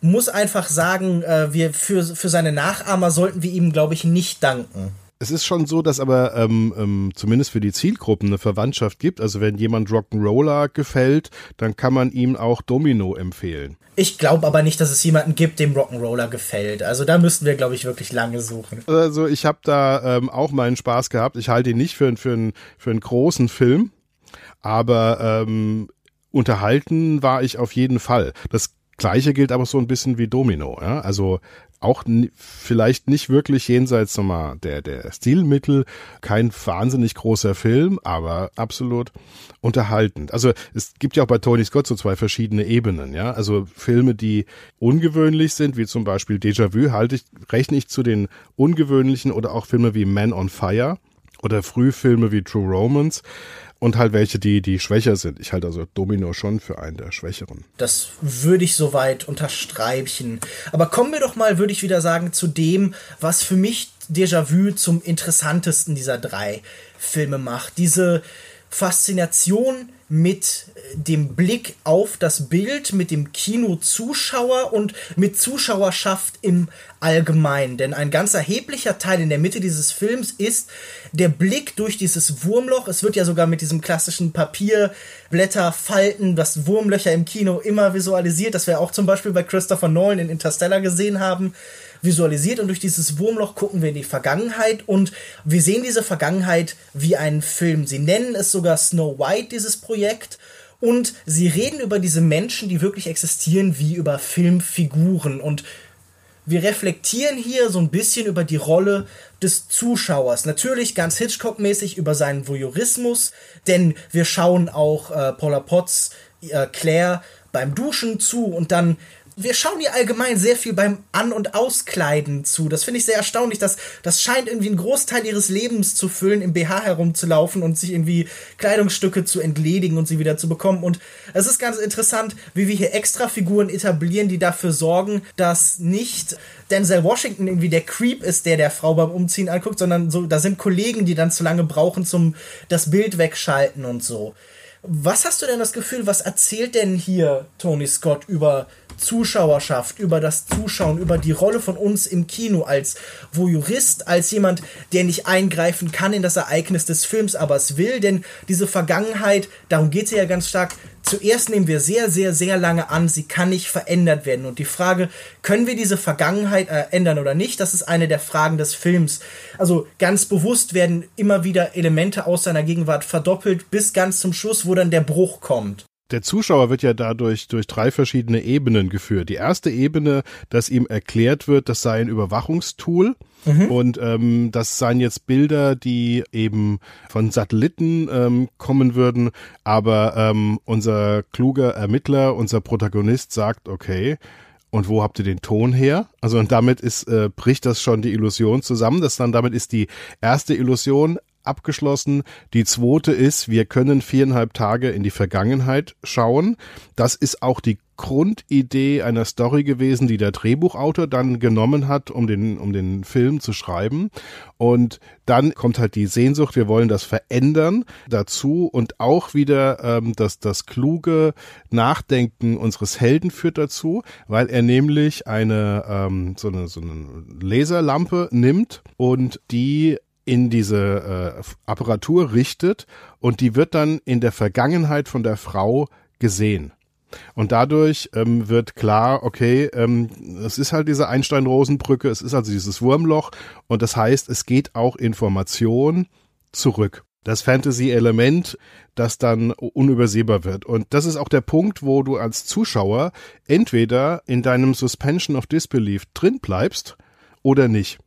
muss einfach sagen, äh, wir für, für seine Nachahmer sollten wir ihm, glaube ich, nicht danken. Es ist schon so, dass aber ähm, ähm, zumindest für die Zielgruppen eine Verwandtschaft gibt. Also wenn jemand Rock'n'Roller gefällt, dann kann man ihm auch Domino empfehlen. Ich glaube aber nicht, dass es jemanden gibt, dem Rock'n'Roller gefällt. Also da müssten wir, glaube ich, wirklich lange suchen. Also ich habe da ähm, auch meinen Spaß gehabt. Ich halte ihn nicht für, für, für einen großen Film, aber ähm, unterhalten war ich auf jeden Fall. Das Gleiche gilt aber so ein bisschen wie Domino. Ja? Also auch vielleicht nicht wirklich jenseits nochmal der, der Stilmittel, kein wahnsinnig großer Film, aber absolut unterhaltend. Also es gibt ja auch bei Tony Scott so zwei verschiedene Ebenen, ja. Also Filme, die ungewöhnlich sind, wie zum Beispiel Déjà-vu, halte ich, rechne ich zu den ungewöhnlichen oder auch Filme wie Man on Fire oder Frühfilme wie True Romance und halt welche, die, die schwächer sind. Ich halte also Domino schon für einen der schwächeren. Das würde ich soweit unterstreichen. Aber kommen wir doch mal, würde ich wieder sagen, zu dem, was für mich Déjà-vu zum interessantesten dieser drei Filme macht. Diese Faszination mit dem Blick auf das Bild, mit dem Kinozuschauer und mit Zuschauerschaft im Allgemeinen. Denn ein ganz erheblicher Teil in der Mitte dieses Films ist der Blick durch dieses Wurmloch. Es wird ja sogar mit diesem klassischen Papierblätterfalten, das Wurmlöcher im Kino immer visualisiert, das wir auch zum Beispiel bei Christopher Nolan in Interstellar gesehen haben visualisiert und durch dieses Wurmloch gucken wir in die Vergangenheit und wir sehen diese Vergangenheit wie einen Film. Sie nennen es sogar Snow White, dieses Projekt. Und sie reden über diese Menschen, die wirklich existieren, wie über Filmfiguren. Und wir reflektieren hier so ein bisschen über die Rolle des Zuschauers. Natürlich ganz Hitchcock-mäßig über seinen Voyeurismus, denn wir schauen auch äh, Paula Potts, äh, Claire beim Duschen zu und dann wir schauen ihr allgemein sehr viel beim An- und Auskleiden zu. Das finde ich sehr erstaunlich. dass das scheint irgendwie einen Großteil ihres Lebens zu füllen, im BH herumzulaufen und sich irgendwie Kleidungsstücke zu entledigen und sie wieder zu bekommen. Und es ist ganz interessant, wie wir hier extra Figuren etablieren, die dafür sorgen, dass nicht Denzel Washington irgendwie der Creep ist, der der Frau beim Umziehen anguckt, sondern so, da sind Kollegen, die dann zu lange brauchen zum das Bild wegschalten und so. Was hast du denn das Gefühl, was erzählt denn hier Tony Scott über Zuschauerschaft, über das Zuschauen, über die Rolle von uns im Kino als Voyeurist, als jemand, der nicht eingreifen kann in das Ereignis des Films, aber es will, denn diese Vergangenheit, darum geht es ja ganz stark, zuerst nehmen wir sehr, sehr, sehr lange an, sie kann nicht verändert werden. Und die Frage, können wir diese Vergangenheit äh, ändern oder nicht, das ist eine der Fragen des Films. Also ganz bewusst werden immer wieder Elemente aus seiner Gegenwart verdoppelt, bis ganz zum Schluss, wo dann der Bruch kommt der Zuschauer wird ja dadurch durch drei verschiedene Ebenen geführt. Die erste Ebene, dass ihm erklärt wird, das sei ein Überwachungstool. Mhm. Und ähm, das seien jetzt Bilder, die eben von Satelliten ähm, kommen würden. Aber ähm, unser kluger Ermittler, unser Protagonist sagt, okay, und wo habt ihr den Ton her? Also und damit ist äh, bricht das schon die Illusion zusammen. Das dann damit ist die erste Illusion abgeschlossen. Die zweite ist, wir können viereinhalb Tage in die Vergangenheit schauen. Das ist auch die Grundidee einer Story gewesen, die der Drehbuchautor dann genommen hat, um den, um den Film zu schreiben. Und dann kommt halt die Sehnsucht, wir wollen das verändern dazu und auch wieder ähm, das, das kluge Nachdenken unseres Helden führt dazu, weil er nämlich eine, ähm, so, eine so eine Laserlampe nimmt und die in diese äh, Apparatur richtet und die wird dann in der Vergangenheit von der Frau gesehen. Und dadurch ähm, wird klar, okay, ähm, es ist halt diese Einstein-Rosen-Brücke, es ist also dieses Wurmloch und das heißt, es geht auch Information zurück. Das Fantasy-Element, das dann unübersehbar wird. Und das ist auch der Punkt, wo du als Zuschauer entweder in deinem Suspension of Disbelief drin bleibst oder nicht.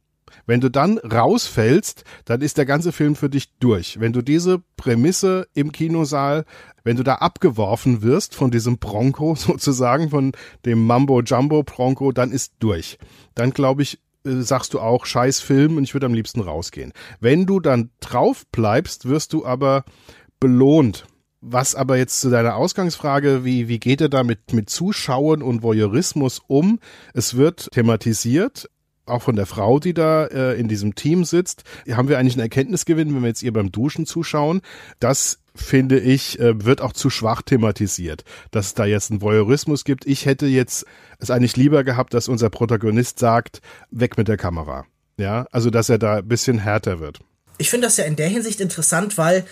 Wenn du dann rausfällst, dann ist der ganze Film für dich durch. Wenn du diese Prämisse im Kinosaal, wenn du da abgeworfen wirst von diesem Bronco sozusagen, von dem Mambo Jumbo Bronco, dann ist durch. Dann glaube ich, äh, sagst du auch scheiß Film und ich würde am liebsten rausgehen. Wenn du dann drauf bleibst, wirst du aber belohnt. Was aber jetzt zu deiner Ausgangsfrage, wie, wie geht er da mit, mit Zuschauen und Voyeurismus um? Es wird thematisiert, auch von der Frau, die da äh, in diesem Team sitzt, haben wir eigentlich einen Erkenntnisgewinn, wenn wir jetzt ihr beim Duschen zuschauen. Das finde ich, äh, wird auch zu schwach thematisiert, dass es da jetzt einen Voyeurismus gibt. Ich hätte jetzt es eigentlich lieber gehabt, dass unser Protagonist sagt, weg mit der Kamera. Ja, also dass er da ein bisschen härter wird. Ich finde das ja in der Hinsicht interessant, weil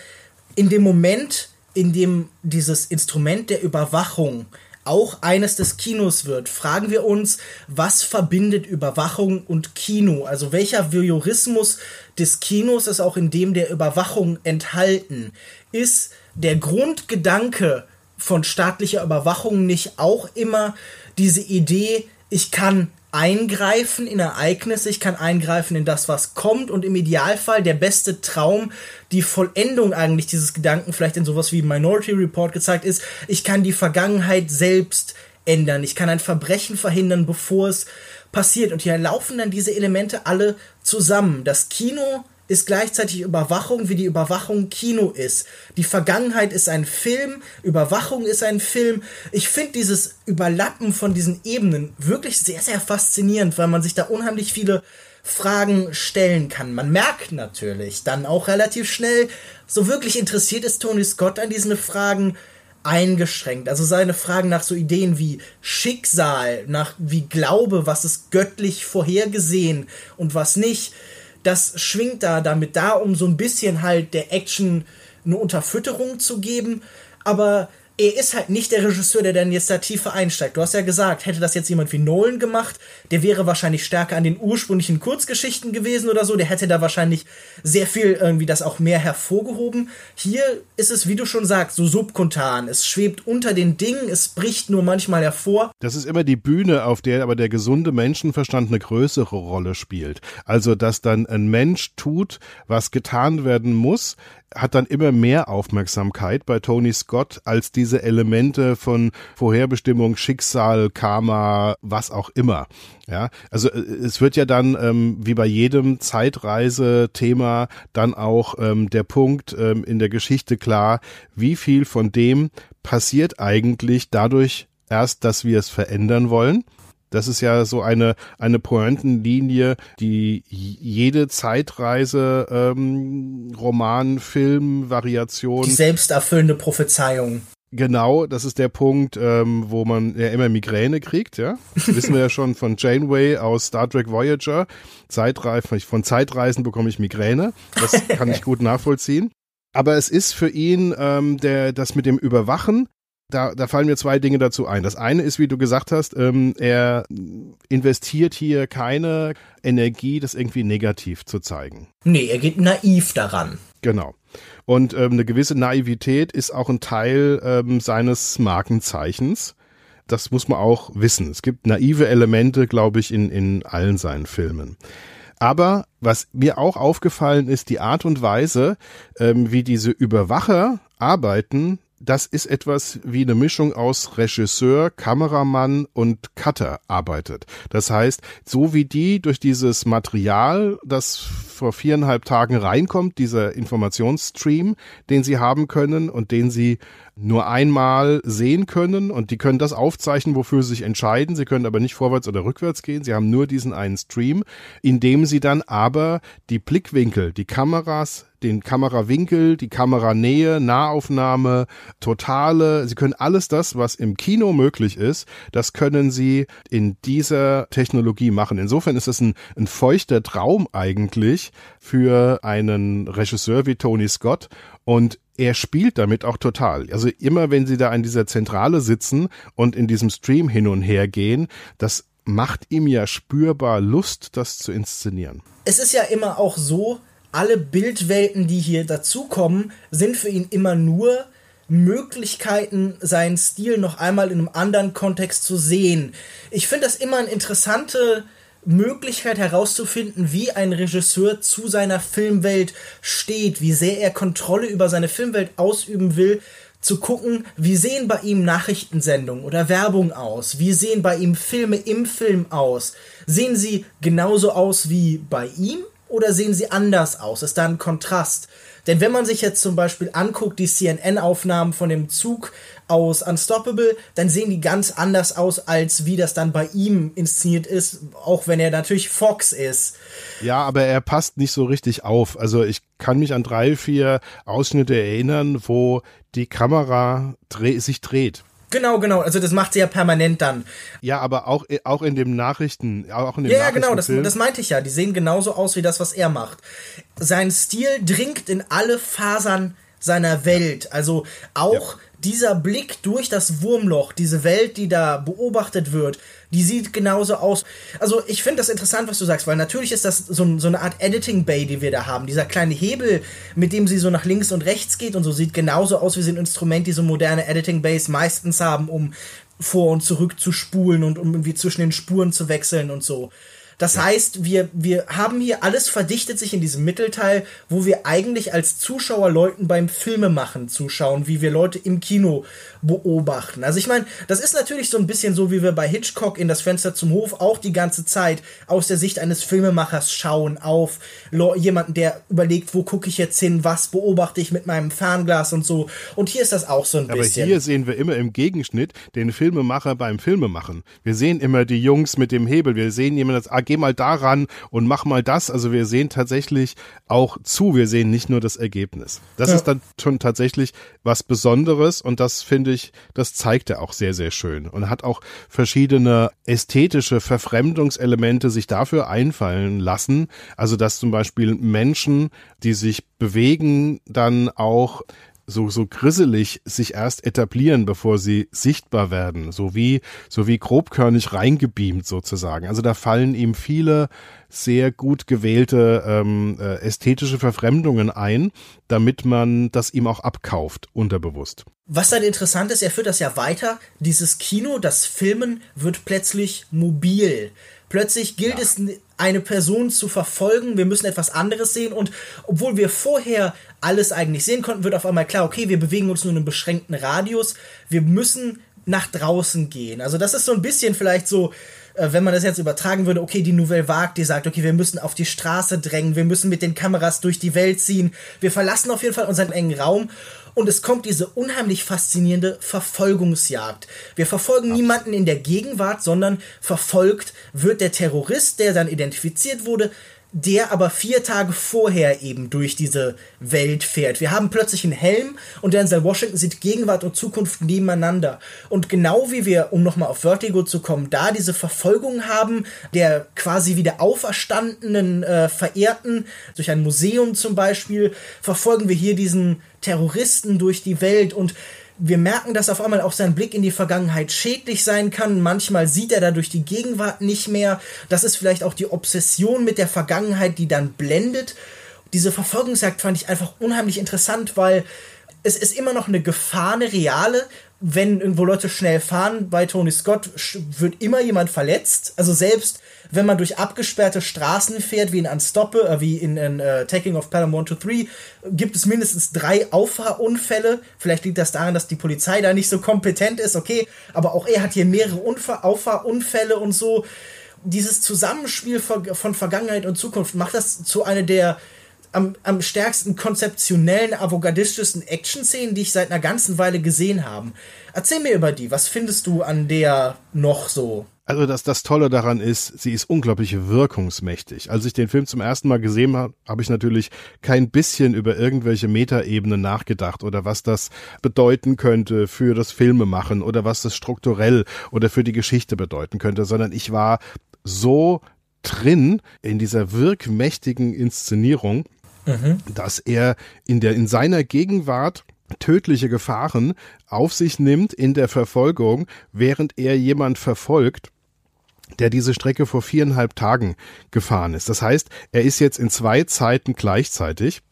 in dem Moment, in dem dieses Instrument der Überwachung auch eines des Kinos wird, fragen wir uns, was verbindet Überwachung und Kino? Also welcher Voyeurismus des Kinos ist auch in dem der Überwachung enthalten? Ist der Grundgedanke von staatlicher Überwachung nicht auch immer diese Idee, ich kann eingreifen in Ereignisse, ich kann eingreifen in das, was kommt und im Idealfall der beste Traum, die Vollendung eigentlich dieses Gedanken vielleicht in sowas wie Minority Report gezeigt ist, ich kann die Vergangenheit selbst ändern, ich kann ein Verbrechen verhindern, bevor es passiert. Und hier laufen dann diese Elemente alle zusammen. Das Kino ist gleichzeitig Überwachung, wie die Überwachung Kino ist. Die Vergangenheit ist ein Film, Überwachung ist ein Film. Ich finde dieses Überlappen von diesen Ebenen wirklich sehr, sehr faszinierend, weil man sich da unheimlich viele Fragen stellen kann. Man merkt natürlich dann auch relativ schnell, so wirklich interessiert ist Tony Scott an diesen Fragen eingeschränkt. Also seine Fragen nach so Ideen wie Schicksal, nach wie Glaube, was ist göttlich vorhergesehen und was nicht das schwingt da damit da, um so ein bisschen halt der Action eine Unterfütterung zu geben. Aber er ist halt nicht der Regisseur, der dann jetzt da tiefer einsteigt. Du hast ja gesagt, hätte das jetzt jemand wie Nolan gemacht, der wäre wahrscheinlich stärker an den ursprünglichen Kurzgeschichten gewesen oder so. Der hätte da wahrscheinlich sehr viel irgendwie das auch mehr hervorgehoben. Hier ist es, wie du schon sagst, so subkontan. Es schwebt unter den Dingen, es bricht nur manchmal hervor. Das ist immer die Bühne, auf der aber der gesunde Menschenverstand eine größere Rolle spielt. Also, dass dann ein Mensch tut, was getan werden muss, hat dann immer mehr Aufmerksamkeit bei Tony Scott als diese Elemente von Vorherbestimmung, Schicksal, Karma, was auch immer. Ja, also äh, es wird ja dann ähm, wie bei jedem Zeitreise-Thema dann auch ähm, der Punkt ähm, in der Geschichte klar, wie viel von dem passiert eigentlich dadurch erst, dass wir es verändern wollen Das ist ja so eine, eine Pointenlinie, die jede Zeitreise, ähm, Roman, Film, Variation. Die selbsterfüllende Prophezeiung. Genau, das ist der Punkt, ähm, wo man ja immer Migräne kriegt, ja. Das wissen wir ja schon von Janeway aus Star Trek Voyager. Zeitreisen, von Zeitreisen bekomme ich Migräne. Das kann ich gut nachvollziehen. Aber es ist für ihn ähm, der, das mit dem Überwachen, da, da fallen mir zwei Dinge dazu ein. Das eine ist, wie du gesagt hast, ähm, er investiert hier keine Energie, das irgendwie negativ zu zeigen. Nee, er geht naiv daran. Genau. Und ähm, eine gewisse Naivität ist auch ein Teil ähm, seines Markenzeichens. Das muss man auch wissen. Es gibt naive Elemente, glaube ich, in, in allen seinen Filmen. Aber was mir auch aufgefallen ist, die Art und Weise, ähm, wie diese Überwacher arbeiten, das ist etwas wie eine Mischung aus Regisseur, Kameramann und Cutter arbeitet. Das heißt, so wie die durch dieses Material, das vor viereinhalb Tagen reinkommt, dieser Informationsstream, den sie haben können und den sie nur einmal sehen können und die können das aufzeichnen, wofür sie sich entscheiden. Sie können aber nicht vorwärts oder rückwärts gehen. Sie haben nur diesen einen Stream, in dem sie dann aber die Blickwinkel, die Kameras, den Kamerawinkel, die Kameranähe, Nahaufnahme, totale, sie können alles das, was im Kino möglich ist, das können sie in dieser Technologie machen. Insofern ist es ein, ein feuchter Traum eigentlich für einen Regisseur wie Tony Scott und er spielt damit auch total. Also immer wenn sie da an dieser Zentrale sitzen und in diesem Stream hin und her gehen, das macht ihm ja spürbar Lust, das zu inszenieren. Es ist ja immer auch so, alle Bildwelten, die hier dazukommen, sind für ihn immer nur Möglichkeiten, seinen Stil noch einmal in einem anderen Kontext zu sehen. Ich finde das immer eine interessante Möglichkeit herauszufinden, wie ein Regisseur zu seiner Filmwelt steht, wie sehr er Kontrolle über seine Filmwelt ausüben will, zu gucken, wie sehen bei ihm Nachrichtensendungen oder Werbung aus, wie sehen bei ihm Filme im Film aus, sehen sie genauso aus wie bei ihm oder sehen sie anders aus, ist da ein Kontrast. Denn wenn man sich jetzt zum Beispiel anguckt, die CNN-Aufnahmen von dem Zug aus Unstoppable, dann sehen die ganz anders aus, als wie das dann bei ihm inszeniert ist, auch wenn er natürlich Fox ist. Ja, aber er passt nicht so richtig auf. Also ich kann mich an drei, vier Ausschnitte erinnern, wo die Kamera dreh sich dreht. Genau, genau. Also das macht sie ja permanent dann. Ja, aber auch, auch in dem Nachrichten, auch in dem Ja, ja genau, das, das meinte ich ja. Die sehen genauso aus wie das, was er macht. Sein Stil dringt in alle Fasern seiner Welt. Also auch ja dieser Blick durch das Wurmloch, diese Welt, die da beobachtet wird, die sieht genauso aus. Also ich finde das interessant, was du sagst, weil natürlich ist das so, so eine Art Editing Bay, die wir da haben. Dieser kleine Hebel, mit dem sie so nach links und rechts geht und so sieht genauso aus wie so ein Instrument, die so moderne Editing Bays meistens haben, um vor und zurück zu spulen und um irgendwie zwischen den Spuren zu wechseln und so. Das ja. heißt, wir, wir haben hier alles verdichtet sich in diesem Mittelteil, wo wir eigentlich als Zuschauer Leuten beim Filmemachen zuschauen, wie wir Leute im Kino beobachten. Also ich meine, das ist natürlich so ein bisschen so, wie wir bei Hitchcock in das Fenster zum Hof auch die ganze Zeit aus der Sicht eines Filmemachers schauen auf jemanden, der überlegt, wo gucke ich jetzt hin, was beobachte ich mit meinem Fernglas und so. Und hier ist das auch so ein bisschen. Aber hier sehen wir immer im Gegenschnitt den Filmemacher beim Filmemachen. Wir sehen immer die Jungs mit dem Hebel. Wir sehen jemanden, das, ah, geh mal daran und mach mal das. Also wir sehen tatsächlich auch zu. Wir sehen nicht nur das Ergebnis. Das ja. ist dann schon tatsächlich was Besonderes und das finde ich, das zeigt er auch sehr, sehr schön und hat auch verschiedene ästhetische Verfremdungselemente sich dafür einfallen lassen. Also dass zum Beispiel Menschen, die sich bewegen, dann auch so, so grisselig sich erst etablieren, bevor sie sichtbar werden, so wie, so wie grobkörnig reingebeamt sozusagen. Also da fallen ihm viele sehr gut gewählte ähm, äh, ästhetische Verfremdungen ein, damit man das ihm auch abkauft, unterbewusst. Was dann interessant ist, er führt das ja weiter. Dieses Kino, das Filmen wird plötzlich mobil. Plötzlich gilt ja. es, eine Person zu verfolgen. Wir müssen etwas anderes sehen. Und obwohl wir vorher alles eigentlich sehen konnten, wird auf einmal klar, okay, wir bewegen uns nur in einem beschränkten Radius. Wir müssen nach draußen gehen. Also das ist so ein bisschen vielleicht so äh, wenn man das jetzt übertragen würde, okay, die Nouvelle Vague, die sagt, okay, wir müssen auf die Straße drängen, wir müssen mit den Kameras durch die Welt ziehen, wir verlassen auf jeden Fall unseren engen Raum und es kommt diese unheimlich faszinierende Verfolgungsjagd. Wir verfolgen niemanden in der Gegenwart, sondern verfolgt wird der Terrorist, der dann identifiziert wurde, der aber vier Tage vorher eben durch diese Welt fährt. Wir haben plötzlich einen Helm und Denzel Washington sieht Gegenwart und Zukunft nebeneinander. Und genau wie wir, um nochmal auf Vertigo zu kommen, da diese Verfolgung haben, der quasi wieder auferstandenen äh, Verehrten, durch ein Museum zum Beispiel, verfolgen wir hier diesen Terroristen durch die Welt und wir merken, dass auf einmal auch sein Blick in die Vergangenheit schädlich sein kann. Manchmal sieht er dadurch die Gegenwart nicht mehr. Das ist vielleicht auch die Obsession mit der Vergangenheit, die dann blendet. Diese Verfolgungsjagd fand ich einfach unheimlich interessant, weil es ist immer noch eine Gefahr, eine reale. Wenn irgendwo Leute schnell fahren, bei Tony Scott wird immer jemand verletzt. Also selbst wenn man durch abgesperrte Straßen fährt, wie in Unstoppe, äh, wie in, in uh, Taking of Pelham 1 to 3, gibt es mindestens drei Auffahrunfälle. Vielleicht liegt das daran, dass die Polizei da nicht so kompetent ist, okay, aber auch er hat hier mehrere Unfall Auffahrunfälle und so. Dieses Zusammenspiel von Vergangenheit und Zukunft macht das zu einer der am, am stärksten konzeptionellen, avantgardistischsten Action-Szenen, die ich seit einer ganzen Weile gesehen habe. Erzähl mir über die. Was findest du an der noch so? Also das, das Tolle daran ist, sie ist unglaublich wirkungsmächtig. Als ich den Film zum ersten Mal gesehen habe, habe ich natürlich kein bisschen über irgendwelche Metaebenen nachgedacht oder was das bedeuten könnte für das Filmemachen oder was das strukturell oder für die Geschichte bedeuten könnte, sondern ich war so drin in dieser wirkmächtigen Inszenierung, mhm. dass er in der in seiner Gegenwart tödliche Gefahren auf sich nimmt in der Verfolgung, während er jemand verfolgt, der diese Strecke vor viereinhalb Tagen gefahren ist. Das heißt, er ist jetzt in zwei Zeiten gleichzeitig.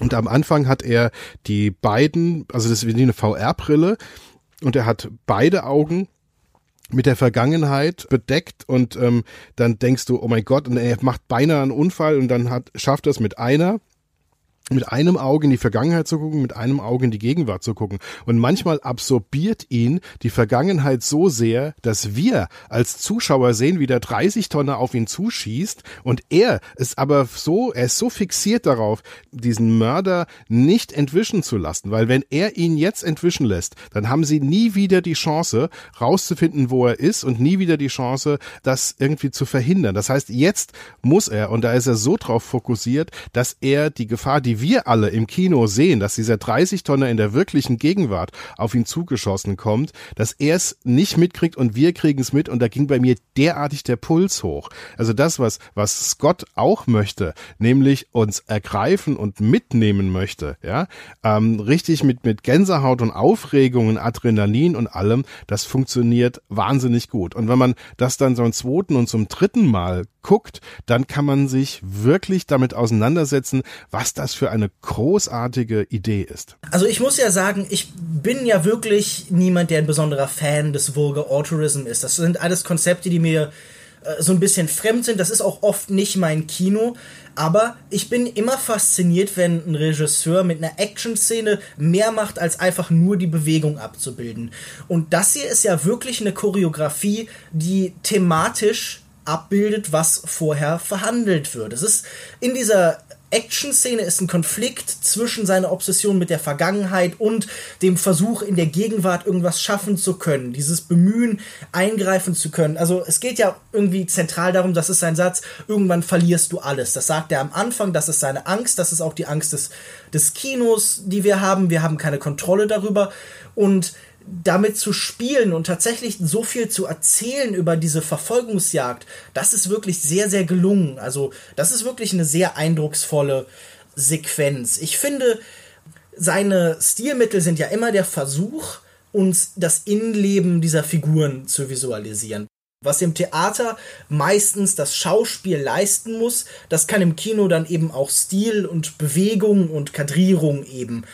Und am Anfang hat er die beiden, also das ist wie eine VR-Brille, und er hat beide Augen mit der Vergangenheit bedeckt und ähm, dann denkst du, oh mein Gott, und er macht beinahe einen Unfall und dann hat, schafft er es mit einer mit einem Auge in die Vergangenheit zu gucken, mit einem Auge in die Gegenwart zu gucken. Und manchmal absorbiert ihn die Vergangenheit so sehr, dass wir als Zuschauer sehen, wie der 30 Tonner auf ihn zuschießt und er ist aber so, er ist so fixiert darauf, diesen Mörder nicht entwischen zu lassen, weil wenn er ihn jetzt entwischen lässt, dann haben sie nie wieder die Chance rauszufinden, wo er ist und nie wieder die Chance, das irgendwie zu verhindern. Das heißt, jetzt muss er, und da ist er so drauf fokussiert, dass er die Gefahr, die wir alle im Kino sehen, dass dieser 30-Tonner in der wirklichen Gegenwart auf ihn zugeschossen kommt, dass er es nicht mitkriegt und wir kriegen es mit und da ging bei mir derartig der Puls hoch. Also das, was, was Scott auch möchte, nämlich uns ergreifen und mitnehmen möchte, ja, ähm, richtig mit, mit Gänsehaut und Aufregung und Adrenalin und allem, das funktioniert wahnsinnig gut. Und wenn man das dann so zum zweiten und zum dritten Mal guckt, dann kann man sich wirklich damit auseinandersetzen, was das für eine großartige Idee ist. Also ich muss ja sagen, ich bin ja wirklich niemand, der ein besonderer Fan des Vulgar Autorism ist. Das sind alles Konzepte, die mir äh, so ein bisschen fremd sind. Das ist auch oft nicht mein Kino. Aber ich bin immer fasziniert, wenn ein Regisseur mit einer Action-Szene mehr macht, als einfach nur die Bewegung abzubilden. Und das hier ist ja wirklich eine Choreografie, die thematisch abbildet, was vorher verhandelt wird. Es ist in dieser Action-Szene ist ein Konflikt zwischen seiner Obsession mit der Vergangenheit und dem Versuch in der Gegenwart irgendwas schaffen zu können, dieses Bemühen eingreifen zu können. Also es geht ja irgendwie zentral darum, das ist sein Satz, irgendwann verlierst du alles. Das sagt er am Anfang, das ist seine Angst, das ist auch die Angst des, des Kinos, die wir haben. Wir haben keine Kontrolle darüber und damit zu spielen und tatsächlich so viel zu erzählen über diese Verfolgungsjagd, das ist wirklich sehr, sehr gelungen. Also, das ist wirklich eine sehr eindrucksvolle Sequenz. Ich finde, seine Stilmittel sind ja immer der Versuch, uns das Innenleben dieser Figuren zu visualisieren. Was im Theater meistens das Schauspiel leisten muss, das kann im Kino dann eben auch Stil und Bewegung und Kadrierung eben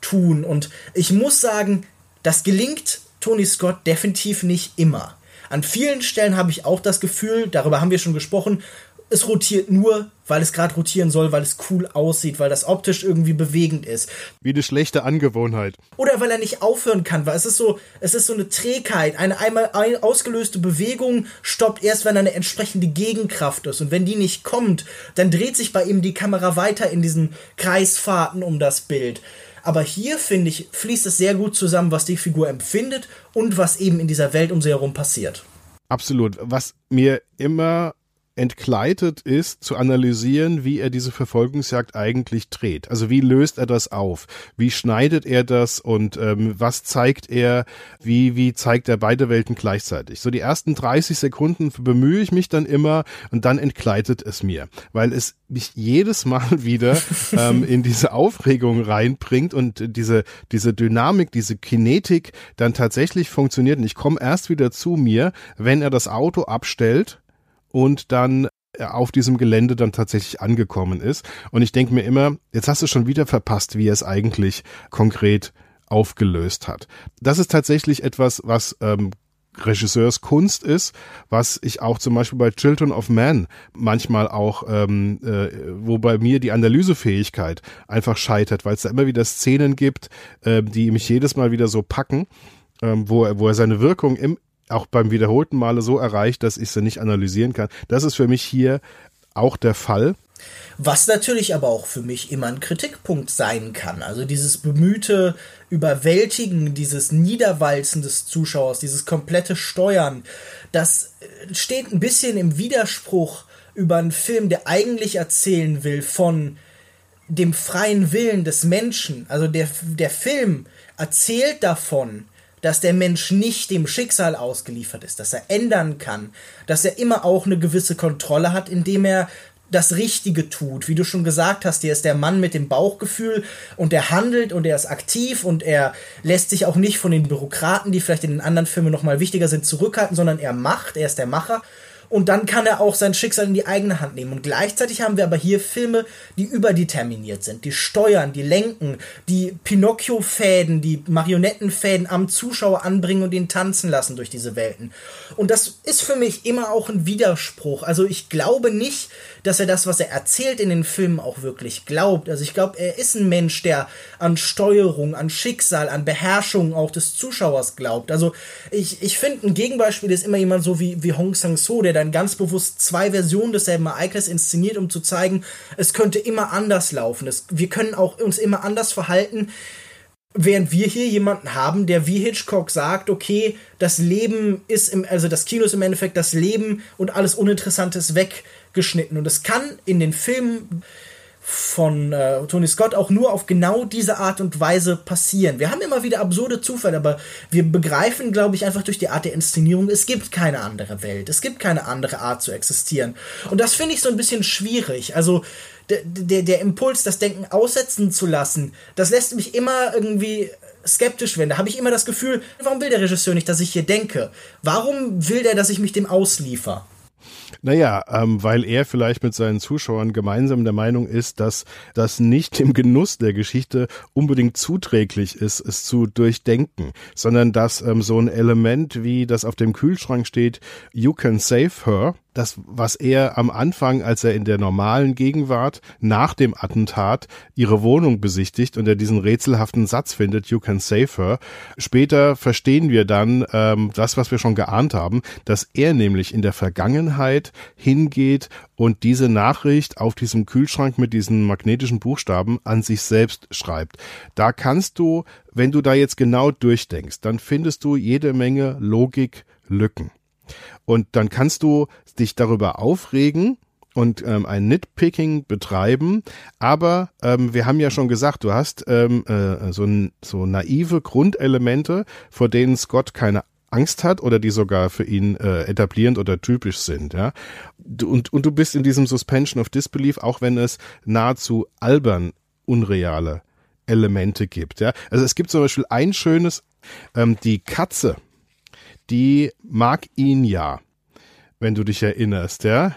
tun. Und ich muss sagen, das gelingt Tony Scott definitiv nicht immer. An vielen Stellen habe ich auch das Gefühl, darüber haben wir schon gesprochen, es rotiert nur, weil es gerade rotieren soll, weil es cool aussieht, weil das optisch irgendwie bewegend ist. Wie eine schlechte Angewohnheit. Oder weil er nicht aufhören kann, weil es ist so, es ist so eine Trägheit. Eine einmal ausgelöste Bewegung stoppt erst, wenn eine entsprechende Gegenkraft ist. Und wenn die nicht kommt, dann dreht sich bei ihm die Kamera weiter in diesen Kreisfahrten um das Bild. Aber hier, finde ich, fließt es sehr gut zusammen, was die Figur empfindet und was eben in dieser Welt um sie herum passiert. Absolut. Was mir immer entgleitet ist, zu analysieren, wie er diese Verfolgungsjagd eigentlich dreht. Also wie löst er das auf? Wie schneidet er das und ähm, was zeigt er? Wie, wie zeigt er beide Welten gleichzeitig? So die ersten 30 Sekunden bemühe ich mich dann immer und dann entgleitet es mir, weil es mich jedes Mal wieder ähm, in diese Aufregung reinbringt und diese, diese Dynamik, diese Kinetik dann tatsächlich funktioniert. Und ich komme erst wieder zu mir, wenn er das Auto abstellt und dann äh, auf diesem Gelände dann tatsächlich angekommen ist. Und ich denke mir immer, jetzt hast du schon wieder verpasst, wie er es eigentlich konkret aufgelöst hat. Das ist tatsächlich etwas, was ähm, Regisseurskunst ist, was ich auch zum Beispiel bei Children of Man manchmal auch, ähm, äh, wo bei mir die Analysefähigkeit einfach scheitert, weil es da immer wieder Szenen gibt, äh, die mich jedes Mal wieder so packen, ähm, wo, er, wo er seine Wirkung im, auch beim wiederholten Male so erreicht, dass ich sie nicht analysieren kann. Das ist für mich hier auch der Fall. Was natürlich aber auch für mich immer ein Kritikpunkt sein kann. Also dieses bemühte Überwältigen, dieses Niederwalzen des Zuschauers, dieses komplette Steuern, das steht ein bisschen im Widerspruch über einen Film, der eigentlich erzählen will von dem freien Willen des Menschen. Also der, der Film erzählt davon, dass der Mensch nicht dem Schicksal ausgeliefert ist, dass er ändern kann, dass er immer auch eine gewisse Kontrolle hat, indem er das Richtige tut. Wie du schon gesagt hast, hier ist der Mann mit dem Bauchgefühl und er handelt und er ist aktiv und er lässt sich auch nicht von den Bürokraten, die vielleicht in den anderen Filmen nochmal wichtiger sind, zurückhalten, sondern er macht, er ist der Macher und dann kann er auch sein Schicksal in die eigene Hand nehmen. Und gleichzeitig haben wir aber hier Filme, die überdeterminiert sind, die steuern, die lenken, die Pinocchio-Fäden, die Marionettenfäden am Zuschauer anbringen und ihn tanzen lassen durch diese Welten. Und das ist für mich immer auch ein Widerspruch. Also ich glaube nicht, dass er das, was er erzählt in den Filmen, auch wirklich glaubt. Also ich glaube, er ist ein Mensch, der an Steuerung, an Schicksal, an Beherrschung auch des Zuschauers glaubt. Also ich, ich finde, ein Gegenbeispiel ist immer jemand so wie, wie Hong Sang-so, der dann ganz bewusst zwei Versionen desselben Ereignisses inszeniert, um zu zeigen, es könnte immer anders laufen. Es, wir können auch uns immer anders verhalten. Während wir hier jemanden haben, der wie Hitchcock sagt, okay, das Leben ist im, also das Kino ist im Endeffekt das Leben und alles Uninteressantes weggeschnitten. Und es kann in den Filmen von äh, Tony Scott auch nur auf genau diese Art und Weise passieren. Wir haben immer wieder absurde Zufälle, aber wir begreifen, glaube ich, einfach durch die Art der Inszenierung, es gibt keine andere Welt, es gibt keine andere Art zu existieren. Und das finde ich so ein bisschen schwierig. Also der, der, der Impuls, das Denken aussetzen zu lassen, das lässt mich immer irgendwie skeptisch werden. Da habe ich immer das Gefühl, warum will der Regisseur nicht, dass ich hier denke? Warum will der, dass ich mich dem ausliefer? Naja, ähm, weil er vielleicht mit seinen Zuschauern gemeinsam der Meinung ist, dass das nicht dem Genuss der Geschichte unbedingt zuträglich ist, es zu durchdenken, sondern dass ähm, so ein Element wie das auf dem Kühlschrank steht, You can save her, das, was er am Anfang, als er in der normalen Gegenwart nach dem Attentat ihre Wohnung besichtigt und er diesen rätselhaften Satz findet, you can save her. Später verstehen wir dann ähm, das, was wir schon geahnt haben, dass er nämlich in der Vergangenheit hingeht und diese Nachricht auf diesem Kühlschrank mit diesen magnetischen Buchstaben an sich selbst schreibt. Da kannst du, wenn du da jetzt genau durchdenkst, dann findest du jede Menge Logiklücken. Und dann kannst du dich darüber aufregen und ähm, ein Nitpicking betreiben. Aber ähm, wir haben ja schon gesagt, du hast ähm, äh, so, so naive Grundelemente, vor denen Scott keine Angst hat oder die sogar für ihn äh, etablierend oder typisch sind, ja. Und, und du bist in diesem Suspension of Disbelief, auch wenn es nahezu albern unreale Elemente gibt, ja. Also es gibt zum Beispiel ein schönes, ähm, die Katze, die mag ihn ja wenn du dich erinnerst, ja.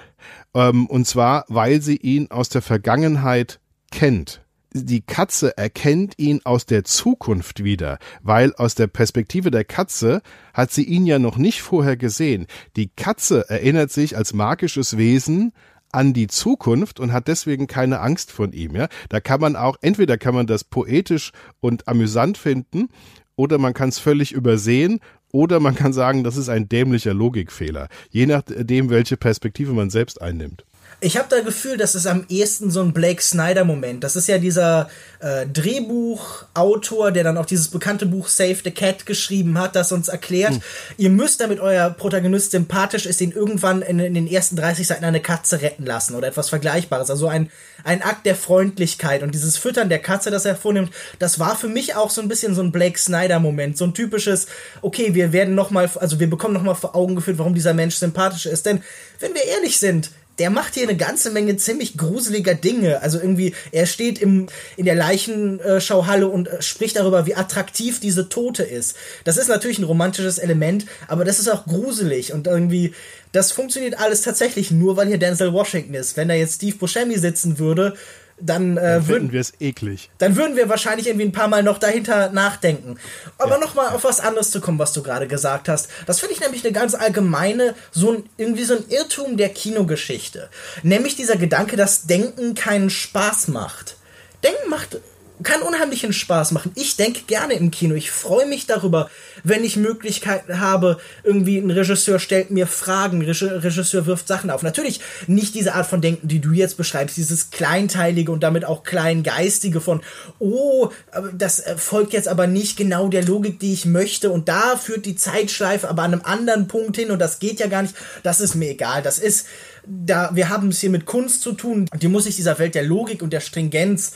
Ähm, und zwar, weil sie ihn aus der Vergangenheit kennt. Die Katze erkennt ihn aus der Zukunft wieder, weil aus der Perspektive der Katze hat sie ihn ja noch nicht vorher gesehen. Die Katze erinnert sich als magisches Wesen an die Zukunft und hat deswegen keine Angst von ihm. Ja, da kann man auch entweder kann man das poetisch und amüsant finden oder man kann es völlig übersehen oder man kann sagen, das ist ein dämlicher Logikfehler, je nachdem, welche Perspektive man selbst einnimmt. Ich habe da Gefühl, das ist am ehesten so ein Blake Snyder-Moment. Das ist ja dieser äh, Drehbuchautor, der dann auch dieses bekannte Buch Save the Cat geschrieben hat, das uns erklärt, hm. ihr müsst, damit euer Protagonist sympathisch ist, ihn irgendwann in, in, den ersten 30 Seiten eine Katze retten lassen oder etwas Vergleichbares. Also ein, ein Akt der Freundlichkeit und dieses Füttern der Katze, das er vornimmt, das war für mich auch so ein bisschen so ein Blake Snyder-Moment. So ein typisches, okay, wir werden nochmal, also wir bekommen nochmal vor Augen geführt, warum dieser Mensch sympathisch ist. Denn, wenn wir ehrlich sind, der macht hier eine ganze Menge ziemlich gruseliger Dinge. Also irgendwie, er steht im, in der Leichenschauhalle und äh, spricht darüber, wie attraktiv diese Tote ist. Das ist natürlich ein romantisches Element, aber das ist auch gruselig und irgendwie, das funktioniert alles tatsächlich nur, weil hier Denzel Washington ist. Wenn da jetzt Steve Buscemi sitzen würde, dann, äh, dann würden wir es eklig. Dann würden wir wahrscheinlich irgendwie ein paar Mal noch dahinter nachdenken. Aber ja. nochmal auf was anderes zu kommen, was du gerade gesagt hast. Das finde ich nämlich eine ganz allgemeine, so ein, irgendwie so ein Irrtum der Kinogeschichte. Nämlich dieser Gedanke, dass Denken keinen Spaß macht. Denken macht kann unheimlichen Spaß machen. Ich denke gerne im Kino. Ich freue mich darüber, wenn ich Möglichkeiten habe. Irgendwie ein Regisseur stellt mir Fragen, Regisseur wirft Sachen auf. Natürlich nicht diese Art von Denken, die du jetzt beschreibst, dieses kleinteilige und damit auch kleingeistige von, oh, das folgt jetzt aber nicht genau der Logik, die ich möchte und da führt die Zeitschleife aber an einem anderen Punkt hin und das geht ja gar nicht. Das ist mir egal. Das ist, da, wir haben es hier mit Kunst zu tun. Die muss sich dieser Welt der Logik und der Stringenz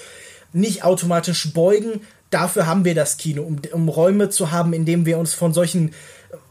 nicht automatisch beugen. Dafür haben wir das Kino, um, um Räume zu haben, in denen wir uns von solchen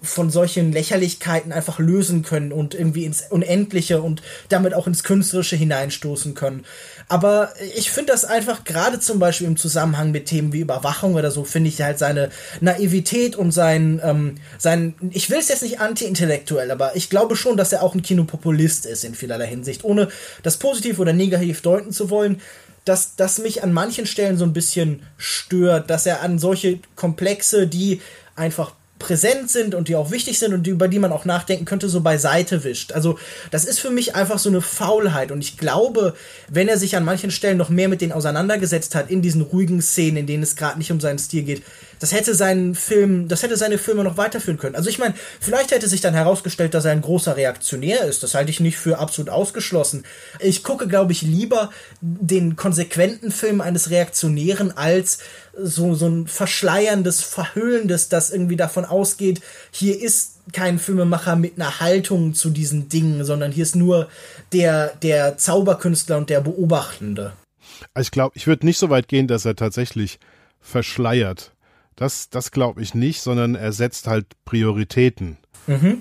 von solchen Lächerlichkeiten einfach lösen können und irgendwie ins Unendliche und damit auch ins Künstlerische hineinstoßen können. Aber ich finde das einfach gerade zum Beispiel im Zusammenhang mit Themen wie Überwachung oder so, finde ich halt seine Naivität und sein, ähm, sein ich will es jetzt nicht anti-intellektuell, aber ich glaube schon, dass er auch ein Kinopopulist ist in vielerlei Hinsicht, ohne das positiv oder negativ deuten zu wollen dass das mich an manchen Stellen so ein bisschen stört, dass er an solche Komplexe, die einfach präsent sind und die auch wichtig sind und die, über die man auch nachdenken könnte, so beiseite wischt. Also das ist für mich einfach so eine Faulheit und ich glaube, wenn er sich an manchen Stellen noch mehr mit denen auseinandergesetzt hat, in diesen ruhigen Szenen, in denen es gerade nicht um seinen Stil geht, das hätte seinen Film, das hätte seine Filme noch weiterführen können. Also ich meine, vielleicht hätte sich dann herausgestellt, dass er ein großer Reaktionär ist. Das halte ich nicht für absolut ausgeschlossen. Ich gucke, glaube ich, lieber den konsequenten Film eines Reaktionären als so, so ein verschleierndes, verhüllendes, das irgendwie davon ausgeht, hier ist kein Filmemacher mit einer Haltung zu diesen Dingen, sondern hier ist nur der, der Zauberkünstler und der Beobachtende. Also ich glaube, ich würde nicht so weit gehen, dass er tatsächlich verschleiert. Das, das glaube ich nicht, sondern er setzt halt Prioritäten. Mhm.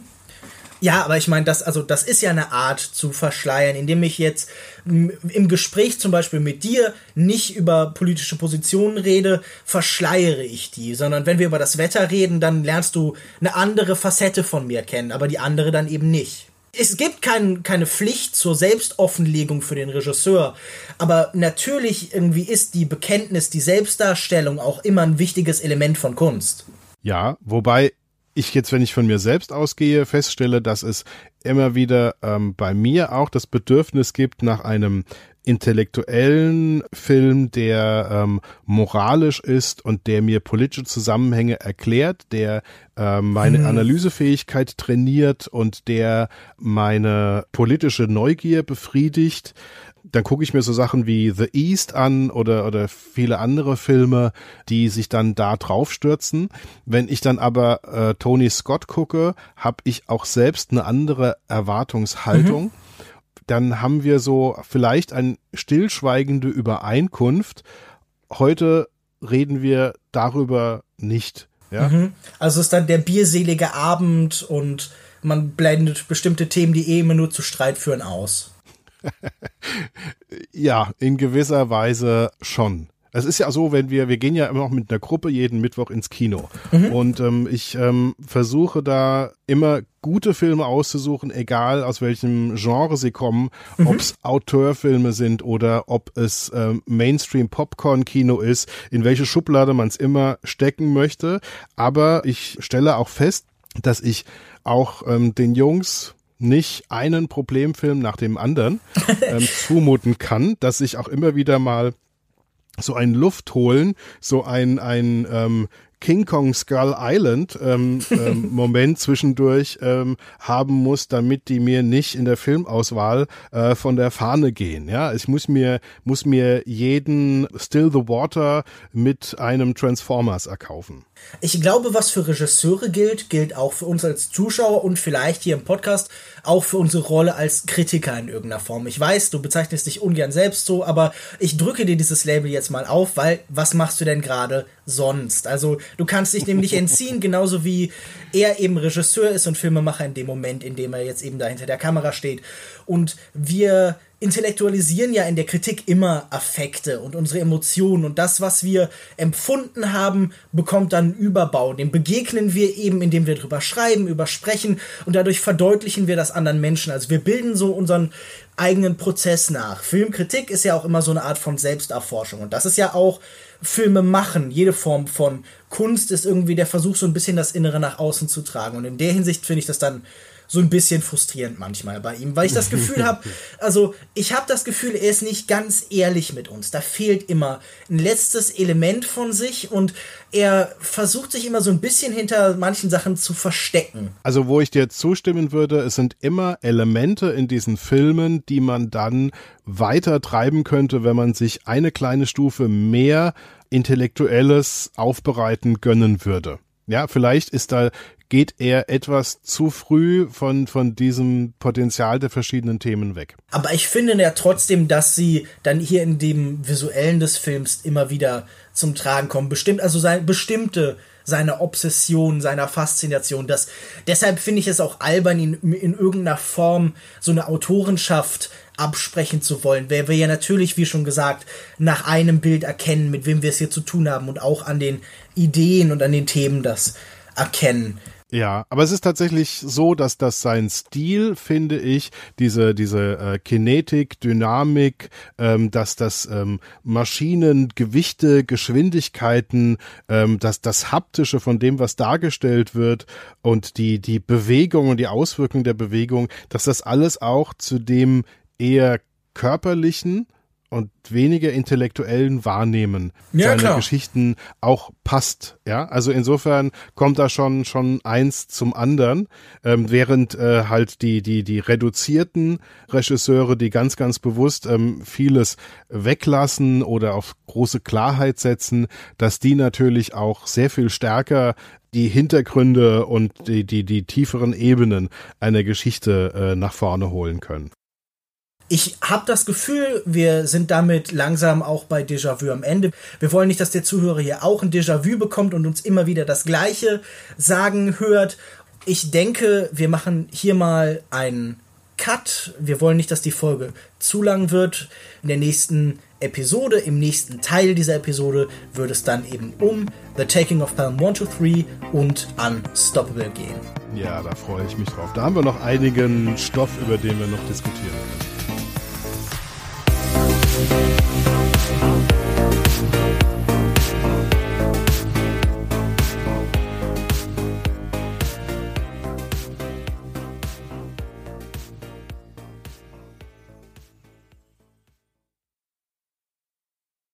Ja, aber ich meine, das, also das ist ja eine Art zu verschleiern, indem ich jetzt im Gespräch zum Beispiel mit dir nicht über politische Positionen rede, verschleiere ich die, sondern wenn wir über das Wetter reden, dann lernst du eine andere Facette von mir kennen, aber die andere dann eben nicht. Es gibt kein, keine Pflicht zur Selbstoffenlegung für den Regisseur, aber natürlich irgendwie ist die Bekenntnis, die Selbstdarstellung auch immer ein wichtiges Element von Kunst. Ja, wobei ich jetzt, wenn ich von mir selbst ausgehe, feststelle, dass es immer wieder ähm, bei mir auch das Bedürfnis gibt nach einem intellektuellen Film, der ähm, moralisch ist und der mir politische Zusammenhänge erklärt, der äh, meine hm. Analysefähigkeit trainiert und der meine politische Neugier befriedigt dann gucke ich mir so Sachen wie The East an oder, oder viele andere Filme, die sich dann da drauf stürzen. Wenn ich dann aber äh, Tony Scott gucke, habe ich auch selbst eine andere Erwartungshaltung. Mhm. Dann haben wir so vielleicht eine stillschweigende Übereinkunft. Heute reden wir darüber nicht. Ja? Mhm. Also ist dann der bierselige Abend und man blendet bestimmte Themen, die eh immer nur zu Streit führen, aus. ja, in gewisser Weise schon. Es ist ja so, wenn wir, wir gehen ja immer noch mit einer Gruppe jeden Mittwoch ins Kino. Mhm. Und ähm, ich ähm, versuche da immer gute Filme auszusuchen, egal aus welchem Genre sie kommen, mhm. ob es Auteurfilme sind oder ob es ähm, Mainstream-Popcorn-Kino ist, in welche Schublade man es immer stecken möchte. Aber ich stelle auch fest, dass ich auch ähm, den Jungs nicht einen Problemfilm nach dem anderen ähm, zumuten kann, dass ich auch immer wieder mal so ein Luft holen, so ein, ein ähm, King Kong Skull Island ähm, ähm, Moment zwischendurch ähm, haben muss, damit die mir nicht in der Filmauswahl äh, von der Fahne gehen. Ja, ich muss mir muss mir jeden Still the Water mit einem Transformers erkaufen. Ich glaube, was für Regisseure gilt, gilt auch für uns als Zuschauer und vielleicht hier im Podcast auch für unsere Rolle als Kritiker in irgendeiner Form. Ich weiß, du bezeichnest dich ungern selbst so, aber ich drücke dir dieses Label jetzt mal auf, weil was machst du denn gerade sonst? Also du kannst dich dem nicht entziehen, genauso wie er eben Regisseur ist und Filmemacher in dem Moment, in dem er jetzt eben da hinter der Kamera steht. Und wir intellektualisieren ja in der Kritik immer Affekte und unsere Emotionen und das, was wir empfunden haben, bekommt dann Überbau. Dem begegnen wir eben, indem wir drüber schreiben, übersprechen und dadurch verdeutlichen wir das anderen Menschen. Also wir bilden so unseren eigenen Prozess nach. Filmkritik ist ja auch immer so eine Art von Selbsterforschung und das ist ja auch Filme machen. Jede Form von Kunst ist irgendwie der Versuch, so ein bisschen das Innere nach außen zu tragen und in der Hinsicht finde ich das dann so ein bisschen frustrierend manchmal bei ihm, weil ich das Gefühl habe, also ich habe das Gefühl, er ist nicht ganz ehrlich mit uns. Da fehlt immer ein letztes Element von sich und er versucht sich immer so ein bisschen hinter manchen Sachen zu verstecken. Also wo ich dir zustimmen würde, es sind immer Elemente in diesen Filmen, die man dann weiter treiben könnte, wenn man sich eine kleine Stufe mehr intellektuelles Aufbereiten gönnen würde. Ja, vielleicht ist da geht er etwas zu früh von, von diesem Potenzial der verschiedenen Themen weg. Aber ich finde ja trotzdem, dass sie dann hier in dem Visuellen des Films immer wieder zum Tragen kommen. Bestimmt, also sein, bestimmte seine Obsession, seiner Faszination. Das, deshalb finde ich es auch albern, ihn in irgendeiner Form so eine Autorenschaft absprechen zu wollen, weil wir ja natürlich, wie schon gesagt, nach einem Bild erkennen, mit wem wir es hier zu tun haben und auch an den Ideen und an den Themen das erkennen. Ja, aber es ist tatsächlich so, dass das sein Stil, finde ich, diese diese äh, Kinetik, Dynamik, ähm, dass das ähm, Maschinen, Gewichte, Geschwindigkeiten, ähm, dass das haptische von dem, was dargestellt wird und die die Bewegung und die Auswirkungen der Bewegung, dass das alles auch zu dem eher körperlichen und weniger intellektuellen Wahrnehmen ja, seiner klar. Geschichten auch passt. Ja, also insofern kommt da schon schon eins zum anderen, ähm, während äh, halt die die die reduzierten Regisseure, die ganz ganz bewusst ähm, vieles weglassen oder auf große Klarheit setzen, dass die natürlich auch sehr viel stärker die Hintergründe und die, die, die tieferen Ebenen einer Geschichte äh, nach vorne holen können ich habe das Gefühl, wir sind damit langsam auch bei Déjà-vu am Ende. Wir wollen nicht, dass der Zuhörer hier auch ein Déjà-vu bekommt und uns immer wieder das Gleiche sagen hört. Ich denke, wir machen hier mal einen Cut. Wir wollen nicht, dass die Folge zu lang wird. In der nächsten Episode, im nächsten Teil dieser Episode, wird es dann eben um The Taking of Palm 1 to 3 und Unstoppable gehen. Ja, da freue ich mich drauf. Da haben wir noch einigen Stoff, über den wir noch diskutieren können. Thank